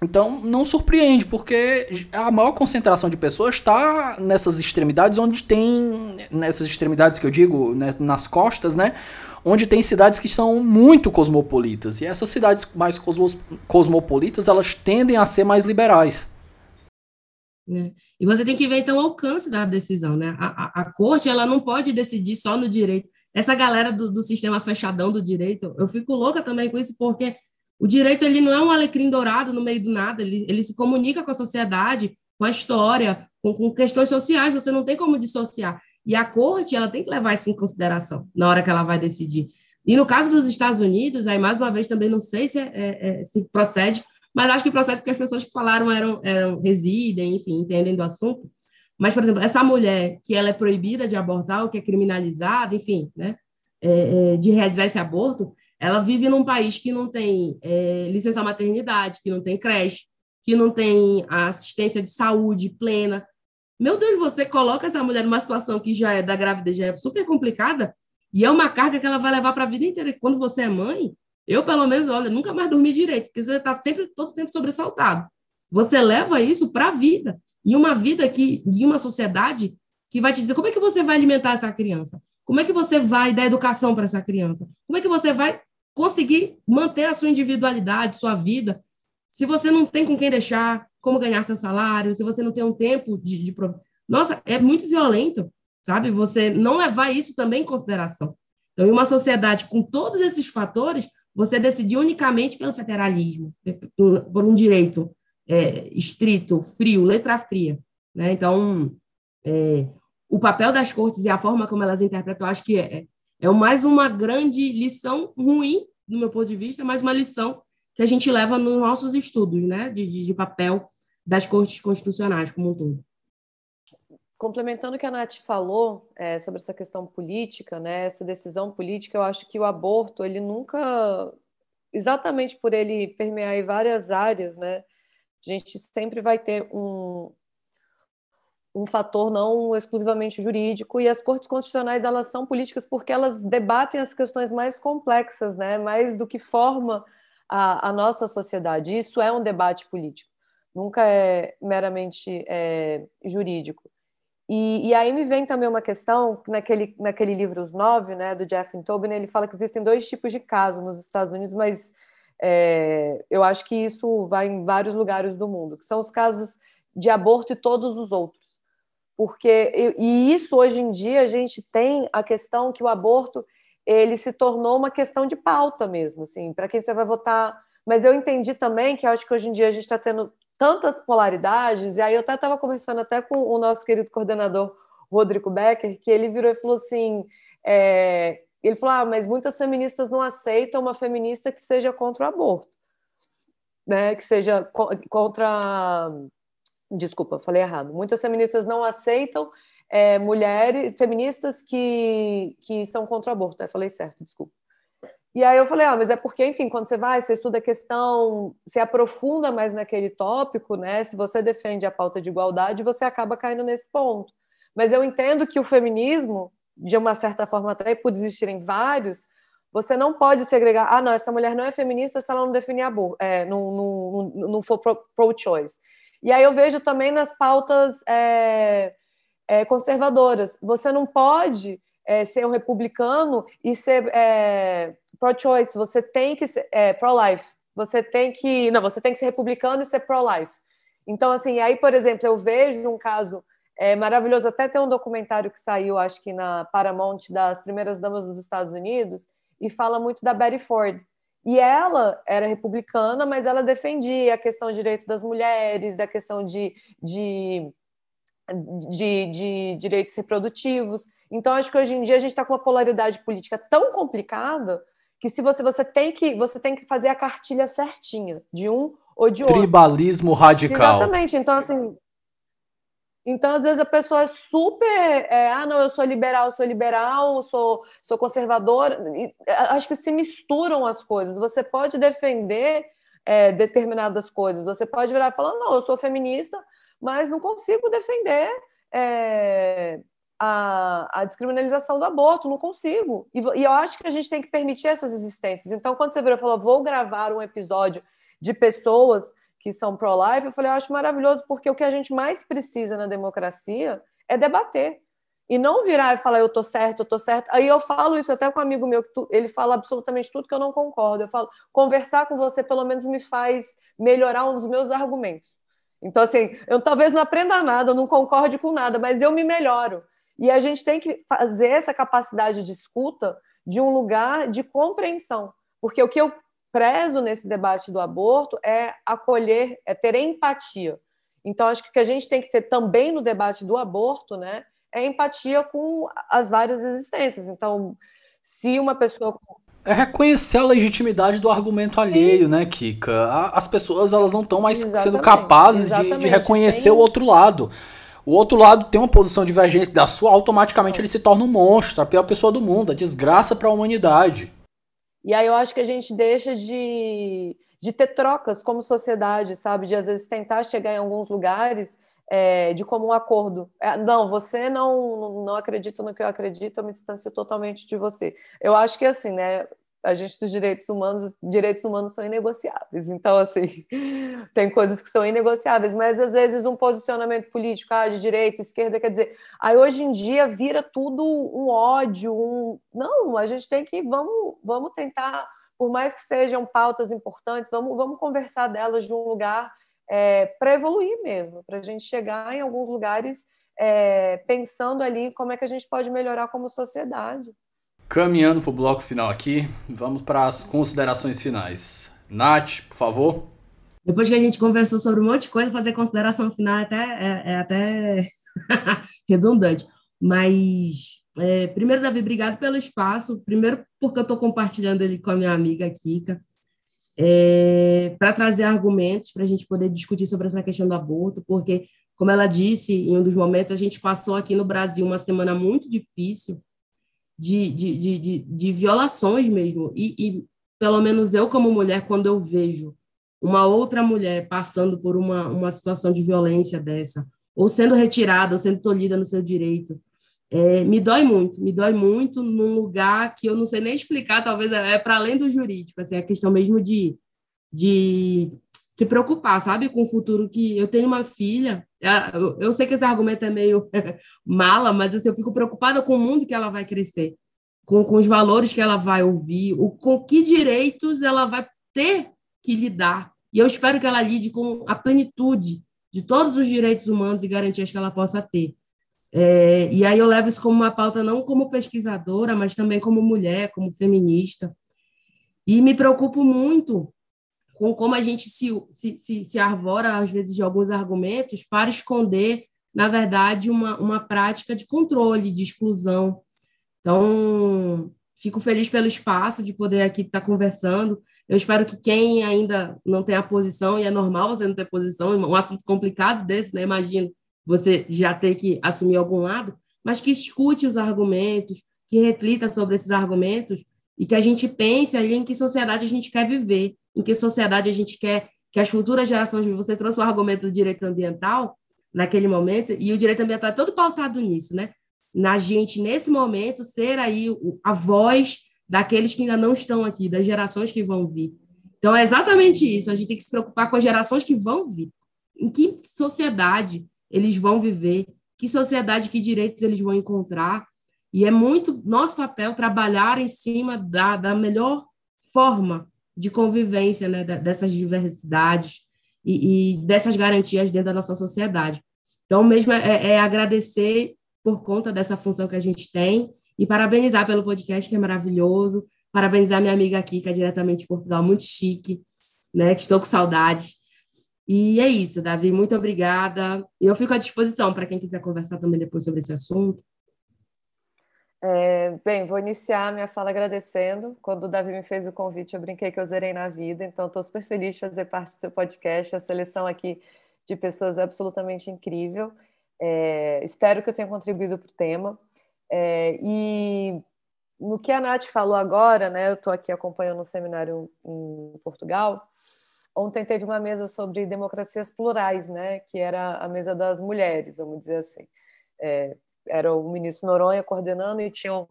Então não surpreende, porque a maior concentração de pessoas está nessas extremidades onde tem. Nessas extremidades que eu digo, né, nas costas, né? Onde tem cidades que são muito cosmopolitas. E essas cidades mais cosmopolitas, elas tendem a ser mais liberais. É. E você tem que ver, então, o alcance da decisão, né? A, a, a corte, ela não pode decidir só no direito. Essa galera do, do sistema fechadão do direito, eu fico louca também com isso, porque o direito ele não é um alecrim dourado no meio do nada, ele, ele se comunica com a sociedade, com a história, com, com questões sociais, você não tem como dissociar. E a corte ela tem que levar isso em consideração na hora que ela vai decidir. E no caso dos Estados Unidos, aí mais uma vez também não sei se, é, é, é se procede, mas acho que procede porque as pessoas que falaram eram, eram residem, enfim, entendem do assunto. Mas, por exemplo, essa mulher que ela é proibida de abortar ou que é criminalizada, enfim, né, é, é de realizar esse aborto, ela vive num país que não tem é, licença maternidade, que não tem creche, que não tem assistência de saúde plena. Meu Deus, você coloca essa mulher numa situação que já é da gravidez, já é super complicada, e é uma carga que ela vai levar para a vida inteira. Quando você é mãe, eu, pelo menos, olha, nunca mais dormi direito, porque você está sempre, todo tempo sobressaltado. Você leva isso para a vida. E uma vida que, e uma sociedade que vai te dizer como é que você vai alimentar essa criança? Como é que você vai dar educação para essa criança? Como é que você vai conseguir manter a sua individualidade, sua vida. Se você não tem com quem deixar, como ganhar seu salário, se você não tem um tempo de, de nossa, é muito violento, sabe? Você não levar isso também em consideração. Então, em uma sociedade com todos esses fatores, você decidir unicamente pelo federalismo, por um direito é, estrito, frio, letra fria. Né? Então, é, o papel das cortes e a forma como elas interpretam, acho que é, é mais uma grande lição ruim, do meu ponto de vista, mas uma lição que a gente leva nos nossos estudos, né, de, de papel das cortes constitucionais como um todo. Complementando o que a Nath falou é, sobre essa questão política, né, essa decisão política, eu acho que o aborto, ele nunca, exatamente por ele permear em várias áreas, né, a gente sempre vai ter um, um fator não exclusivamente jurídico e as cortes constitucionais elas são políticas porque elas debatem as questões mais complexas, né? Mais do que forma a, a nossa sociedade. Isso é um debate político, nunca é meramente é, jurídico. E, e, aí me vem também uma questão naquele naquele livro Os Nove, né, do Jeff Tobin, ele fala que existem dois tipos de casos nos Estados Unidos, mas é, eu acho que isso vai em vários lugares do mundo, que são os casos de aborto e todos os outros porque e isso hoje em dia a gente tem a questão que o aborto ele se tornou uma questão de pauta mesmo, assim, para quem você vai votar. Mas eu entendi também que acho que hoje em dia a gente está tendo tantas polaridades, e aí eu até estava conversando até com o nosso querido coordenador Rodrigo Becker, que ele virou e falou assim: é, ele falou, ah, mas muitas feministas não aceitam uma feminista que seja contra o aborto, né? Que seja contra Desculpa, falei errado. Muitas feministas não aceitam é, mulheres feministas que, que são contra o aborto. Eu falei certo, desculpa. E aí eu falei, ah, mas é porque, enfim, quando você vai, você estuda a questão, se aprofunda mais naquele tópico, né? Se você defende a pauta de igualdade, você acaba caindo nesse ponto. Mas eu entendo que o feminismo, de uma certa forma, até por existirem vários, você não pode segregar, ah, não, essa mulher não é feminista se ela não definir aborto, é, não, não, não for pro-choice. E aí eu vejo também nas pautas é, é, conservadoras. Você não pode é, ser um republicano e ser pro-choice. Você tem que ser pro-life. Você tem que não, você tem que ser republicano e ser pro-life. Então, assim, aí, por exemplo, eu vejo um caso maravilhoso. Até tem um documentário que saiu, acho que na Paramount, das primeiras damas dos Estados Unidos, e fala muito da Betty Ford. E ela era republicana, mas ela defendia a questão do direito das mulheres, da questão de, de, de, de direitos reprodutivos. Então, acho que hoje em dia a gente está com uma polaridade política tão complicada que se você, você tem que você tem que fazer a cartilha certinha de um ou de outro. Tribalismo radical. Exatamente. Então, assim, então, às vezes, a pessoa é super. É, ah, não, eu sou liberal, sou liberal, sou, sou conservadora. E, é, acho que se misturam as coisas. Você pode defender é, determinadas coisas. Você pode virar e falar: não, eu sou feminista, mas não consigo defender é, a, a, descriminalização do aborto, não consigo. E, e, eu acho que a gente tem que permitir essas existências. Então, quando você virou e falou: vou gravar um episódio de pessoas que são pro-life, eu falei, eu acho maravilhoso, porque o que a gente mais precisa na democracia é debater. E não virar e falar, eu tô certo, eu tô certo. Aí eu falo isso até com um amigo meu, que tu, ele fala absolutamente tudo que eu não concordo. Eu falo, conversar com você pelo menos me faz melhorar um dos meus argumentos. Então, assim, eu talvez não aprenda nada, não concorde com nada, mas eu me melhoro. E a gente tem que fazer essa capacidade de escuta de um lugar de compreensão. Porque o que eu prezo nesse debate do aborto é acolher, é ter empatia. Então, acho que o que a gente tem que ter também no debate do aborto, né, é empatia com as várias existências. Então, se uma pessoa é reconhecer a legitimidade do argumento alheio, né, Kika? As pessoas elas não estão mais exatamente, sendo capazes de, de, reconhecer o outro lado. O outro lado tem uma posição divergente da sua, automaticamente ele se torna um monstro, a pior pessoa do mundo, a desgraça para a humanidade. E aí eu acho que a gente deixa de, de ter trocas como sociedade, sabe? De às vezes tentar chegar em alguns lugares é, de comum acordo. É, não, você não, não acredita no que eu acredito, eu me distancio totalmente de você. Eu acho que assim, né? A gente dos direitos humanos, direitos humanos são inegociáveis. Então, assim, tem coisas que são inegociáveis, mas às vezes um posicionamento político ah, de direita, esquerda, quer dizer, aí hoje em dia vira tudo um ódio, um. Não, a gente tem que vamos, vamos tentar, por mais que sejam pautas importantes, vamos, vamos conversar delas de um lugar é, para evoluir mesmo, para a gente chegar em alguns lugares é, pensando ali como é que a gente pode melhorar como sociedade. Caminhando para o bloco final aqui, vamos para as considerações finais. Nath, por favor. Depois que a gente conversou sobre um monte de coisa, fazer consideração final é até, é, é até redundante. Mas, é, primeiro, Davi, obrigado pelo espaço. Primeiro, porque eu estou compartilhando ele com a minha amiga Kika, é, para trazer argumentos para a gente poder discutir sobre essa questão do aborto, porque, como ela disse em um dos momentos, a gente passou aqui no Brasil uma semana muito difícil de, de, de, de, de violações mesmo. E, e, pelo menos eu, como mulher, quando eu vejo uma outra mulher passando por uma, uma situação de violência dessa, ou sendo retirada, ou sendo tolhida no seu direito, é, me dói muito, me dói muito num lugar que eu não sei nem explicar, talvez é, é para além do jurídico, assim, a questão mesmo de, de se preocupar, sabe, com o futuro que eu tenho uma filha. É, eu sei que esse argumento é meio mala, mas assim, eu fico preocupada com o mundo que ela vai crescer, com, com os valores que ela vai ouvir, o, com que direitos ela vai ter que lidar. E eu espero que ela lide com a plenitude de todos os direitos humanos e garantias que ela possa ter. É, e aí eu levo isso como uma pauta não como pesquisadora, mas também como mulher, como feminista. E me preocupo muito com como a gente se, se, se, se arvora, às vezes, de alguns argumentos para esconder, na verdade, uma, uma prática de controle, de exclusão. Então, fico feliz pelo espaço de poder aqui estar conversando. Eu espero que quem ainda não tem a posição, e é normal você não ter posição, um assunto complicado desse, né? Imagino você já ter que assumir algum lado, mas que escute os argumentos, que reflita sobre esses argumentos e que a gente pense ali em que sociedade a gente quer viver em que sociedade a gente quer que as futuras gerações. Você trouxe o argumento do direito ambiental naquele momento, e o direito ambiental é todo pautado nisso, né? Na gente, nesse momento, ser aí a voz daqueles que ainda não estão aqui, das gerações que vão vir. Então, é exatamente isso. A gente tem que se preocupar com as gerações que vão vir. Em que sociedade eles vão viver, que sociedade, que direitos eles vão encontrar. E é muito nosso papel trabalhar em cima da, da melhor forma de convivência né, dessas diversidades e, e, dessas garantias dentro da nossa sociedade. Então, mesmo é, é, agradecer por conta dessa função que a gente tem e parabenizar pelo podcast, que é maravilhoso. Parabenizar minha amiga aqui, que é diretamente de Portugal, muito chique, né? Que estou com saudade. E é isso, Davi, muito obrigada. Eu fico à disposição para quem quiser conversar também depois sobre esse assunto. É, bem, vou iniciar minha fala agradecendo. Quando o Davi me fez o convite, eu brinquei que eu zerei na vida, então estou super feliz de fazer parte do seu podcast. A seleção aqui de pessoas é absolutamente incrível. É, espero que eu tenha contribuído para o tema. É, e no que a Nath falou agora, né, eu estou aqui acompanhando um seminário em Portugal. Ontem teve uma mesa sobre democracias plurais, né, que era a mesa das mulheres, vamos dizer assim. É, era o ministro Noronha coordenando e tinham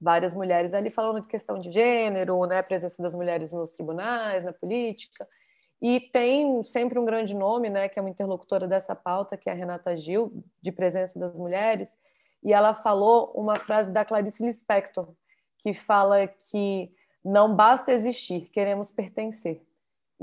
várias mulheres ali falando de questão de gênero, né, presença das mulheres nos tribunais, na política. E tem sempre um grande nome, né, que é uma interlocutora dessa pauta, que é a Renata Gil, de presença das mulheres, e ela falou uma frase da Clarice Lispector, que fala que não basta existir, queremos pertencer.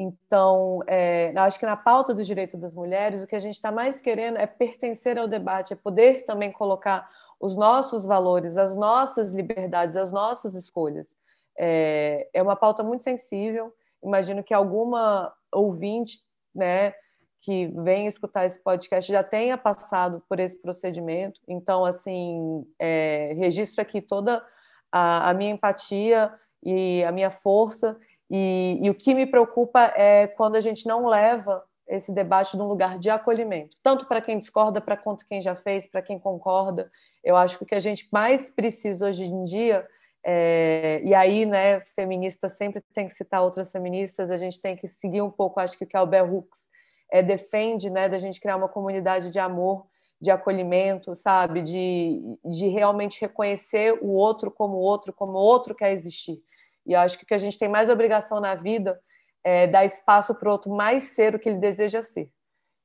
Então, é, acho que na pauta dos direitos das mulheres, o que a gente está mais querendo é pertencer ao debate, é poder também colocar os nossos valores, as nossas liberdades, as nossas escolhas. É, é uma pauta muito sensível. Imagino que alguma ouvinte, né, que vem escutar esse podcast já tenha passado por esse procedimento. Então, assim, é, registro aqui toda a, a minha empatia e a minha força e, e, o que me preocupa é quando a gente não leva esse debate num lugar de acolhimento, tanto para quem discorda, para quanto quem já fez, para quem concorda. Eu acho que o que a gente mais precisa hoje em dia, é, e aí, né, feminista sempre tem que citar outras feministas, a gente tem que seguir um pouco, acho que o que a Albert Hooks é, defende, né, da gente criar uma comunidade de amor, de acolhimento, sabe, de, de realmente reconhecer o outro como outro, como outro quer existir. E eu acho que o que a gente tem mais obrigação na vida é dar espaço para o outro mais ser o que ele deseja ser.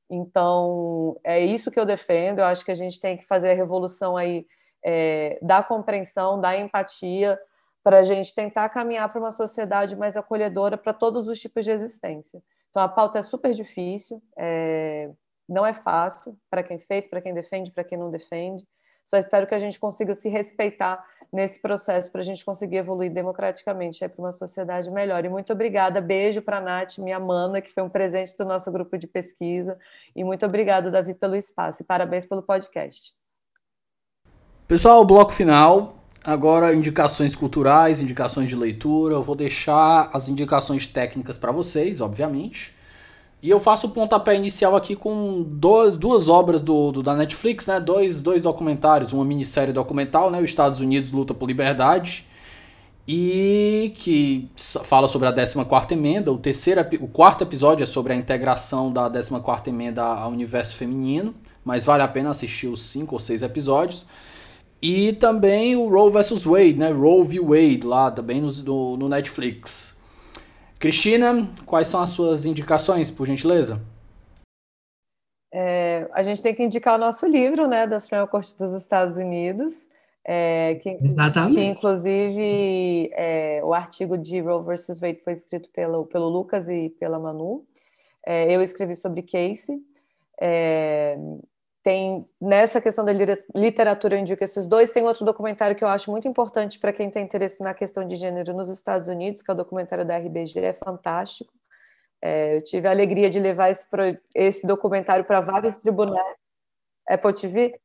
Então, é isso que eu defendo. Eu acho que a gente tem que fazer a revolução aí é, da compreensão, da empatia, para a gente tentar caminhar para uma sociedade mais acolhedora para todos os tipos de existência. Então, a pauta é super difícil, é, não é fácil para quem fez, para quem defende, para quem não defende. Só espero que a gente consiga se respeitar nesse processo para a gente conseguir evoluir democraticamente para uma sociedade melhor. E muito obrigada, beijo para a Nath, minha mana, que foi um presente do nosso grupo de pesquisa. E muito obrigada, Davi, pelo espaço. E parabéns pelo podcast. Pessoal, bloco final. Agora, indicações culturais, indicações de leitura. Eu vou deixar as indicações técnicas para vocês, obviamente. E eu faço o pontapé inicial aqui com dois, duas obras do, do, da Netflix, né? Dois, dois documentários, uma minissérie documental, né? Os Estados Unidos luta por liberdade e que fala sobre a 14ª emenda. O terceiro, o quarto episódio é sobre a integração da 14ª emenda ao universo feminino, mas vale a pena assistir os cinco ou seis episódios. E também o Roe vs Wade, né? Roe v Wade lá também no, no Netflix. Cristina, quais são as suas indicações, por gentileza? É, a gente tem que indicar o nosso livro, né, da Suprema Corte dos Estados Unidos, é, que, que, inclusive é, o artigo de Roe versus Wade foi escrito pelo, pelo Lucas e pela Manu. É, eu escrevi sobre Casey. É, tem nessa questão da literatura eu indico esses dois. Tem outro documentário que eu acho muito importante para quem tem interesse na questão de gênero nos Estados Unidos, que é o documentário da RBG, é fantástico. É, eu tive a alegria de levar esse, esse documentário para vários tribunais. Apple TV?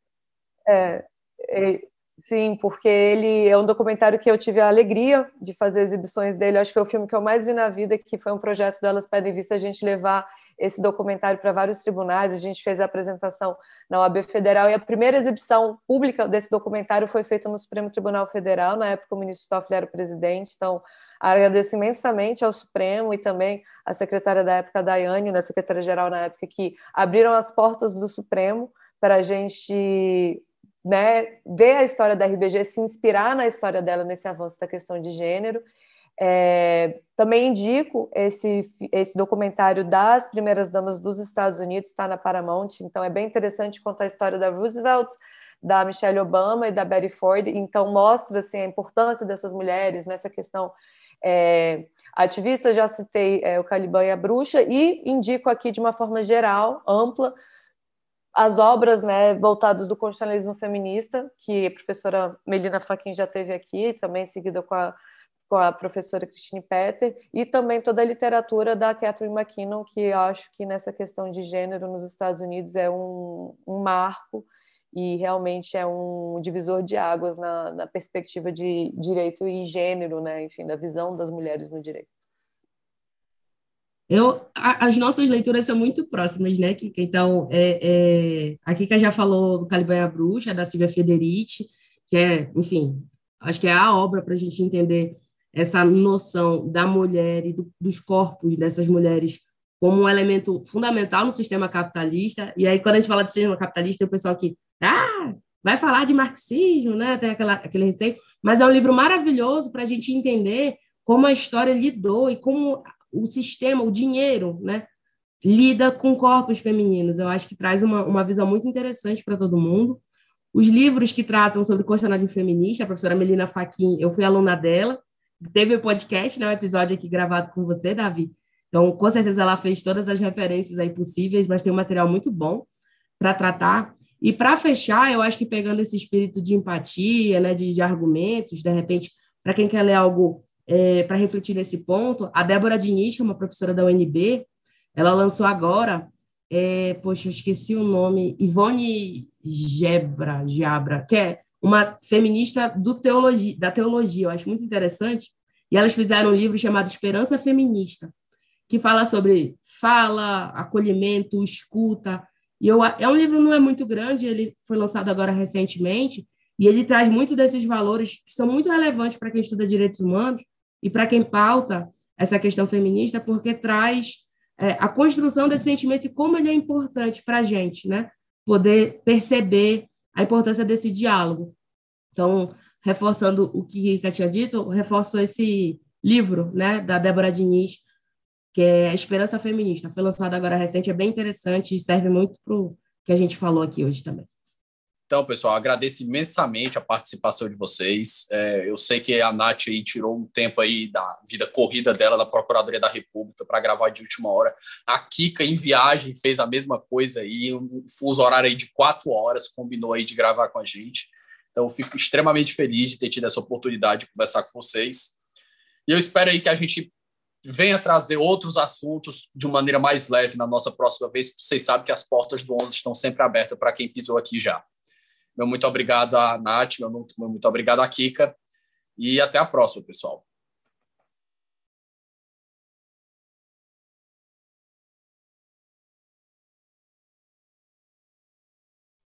É, é, sim, porque ele é um documentário que eu tive a alegria de fazer exibições dele. Acho que foi o filme que eu mais vi na vida, que foi um projeto delas Pedem Vista, a gente levar esse documentário para vários tribunais, a gente fez a apresentação na OAB Federal e a primeira exibição pública desse documentário foi feita no Supremo Tribunal Federal, na época o ministro Toffoli era o presidente, então agradeço imensamente ao Supremo e também à secretária da época, Daiane, da secretária-geral na época, que abriram as portas do Supremo para a gente né, ver a história da RBG, se inspirar na história dela nesse avanço da questão de gênero. É, também indico esse, esse documentário das primeiras damas dos Estados Unidos, está na Paramount, então é bem interessante contar a história da Roosevelt, da Michelle Obama e da Betty Ford, então mostra assim, a importância dessas mulheres nessa questão é, ativista, já citei é, o Caliban e a Bruxa, e indico aqui de uma forma geral, ampla, as obras né, voltadas do constitucionalismo feminista, que a professora Melina Faquin já teve aqui, também seguida com a com a professora Christine Petter, e também toda a literatura da Catherine McKinnon, que acho que nessa questão de gênero nos Estados Unidos é um, um marco e realmente é um divisor de águas na, na perspectiva de direito e gênero, né? enfim, da visão das mulheres no direito. Eu, a, as nossas leituras são muito próximas, né, Kika? Então, é, é, a Kika já falou do Calibanha Bruxa, da Silvia Federici, que é, enfim, acho que é a obra para a gente entender essa noção da mulher e do, dos corpos dessas mulheres como um elemento fundamental no sistema capitalista. E aí, quando a gente fala de sistema capitalista, tem o pessoal que, ah, vai falar de marxismo, né? Tem aquela, aquele receio. Mas é um livro maravilhoso para a gente entender como a história lidou e como o sistema, o dinheiro, né, lida com corpos femininos. Eu acho que traz uma, uma visão muito interessante para todo mundo. Os livros que tratam sobre constitucionalismo feminista, a professora Melina Faquin, eu fui aluna dela, teve o um podcast, né, um episódio aqui gravado com você, Davi. Então, com certeza ela fez todas as referências aí possíveis, mas tem um material muito bom para tratar. E para fechar, eu acho que pegando esse espírito de empatia, né, de, de argumentos, de repente, para quem quer ler algo é, para refletir nesse ponto, a Débora Diniz, que é uma professora da UNB, ela lançou agora, é, poxa, eu esqueci o nome, Ivone Gebra, Jabra, que é uma feminista do teologia, da teologia, eu acho muito interessante, e elas fizeram um livro chamado Esperança Feminista, que fala sobre fala, acolhimento, escuta, e eu, é um livro não é muito grande, ele foi lançado agora recentemente, e ele traz muito desses valores que são muito relevantes para quem estuda direitos humanos, e para quem pauta essa questão feminista, porque traz é, a construção desse sentimento e como ele é importante para a gente, né? Poder perceber a importância desse diálogo. Então, reforçando o que Rika tinha dito, reforço esse livro, né, da Débora Diniz, que é Esperança Feminista. Foi lançado agora recente, é bem interessante e serve muito para o que a gente falou aqui hoje também. Então, pessoal, agradeço imensamente a participação de vocês. É, eu sei que a Nath aí tirou um tempo aí da vida corrida dela da Procuradoria da República para gravar de última hora. A Kika, em viagem, fez a mesma coisa aí, um fuso horário aí de quatro horas, combinou aí de gravar com a gente. Então, fico extremamente feliz de ter tido essa oportunidade de conversar com vocês. E eu espero aí que a gente venha trazer outros assuntos de maneira mais leve na nossa próxima vez. Vocês sabem que as portas do 11 estão sempre abertas para quem pisou aqui já. Meu muito obrigado a Nath, meu muito, muito obrigado a Kika. E até a próxima, pessoal.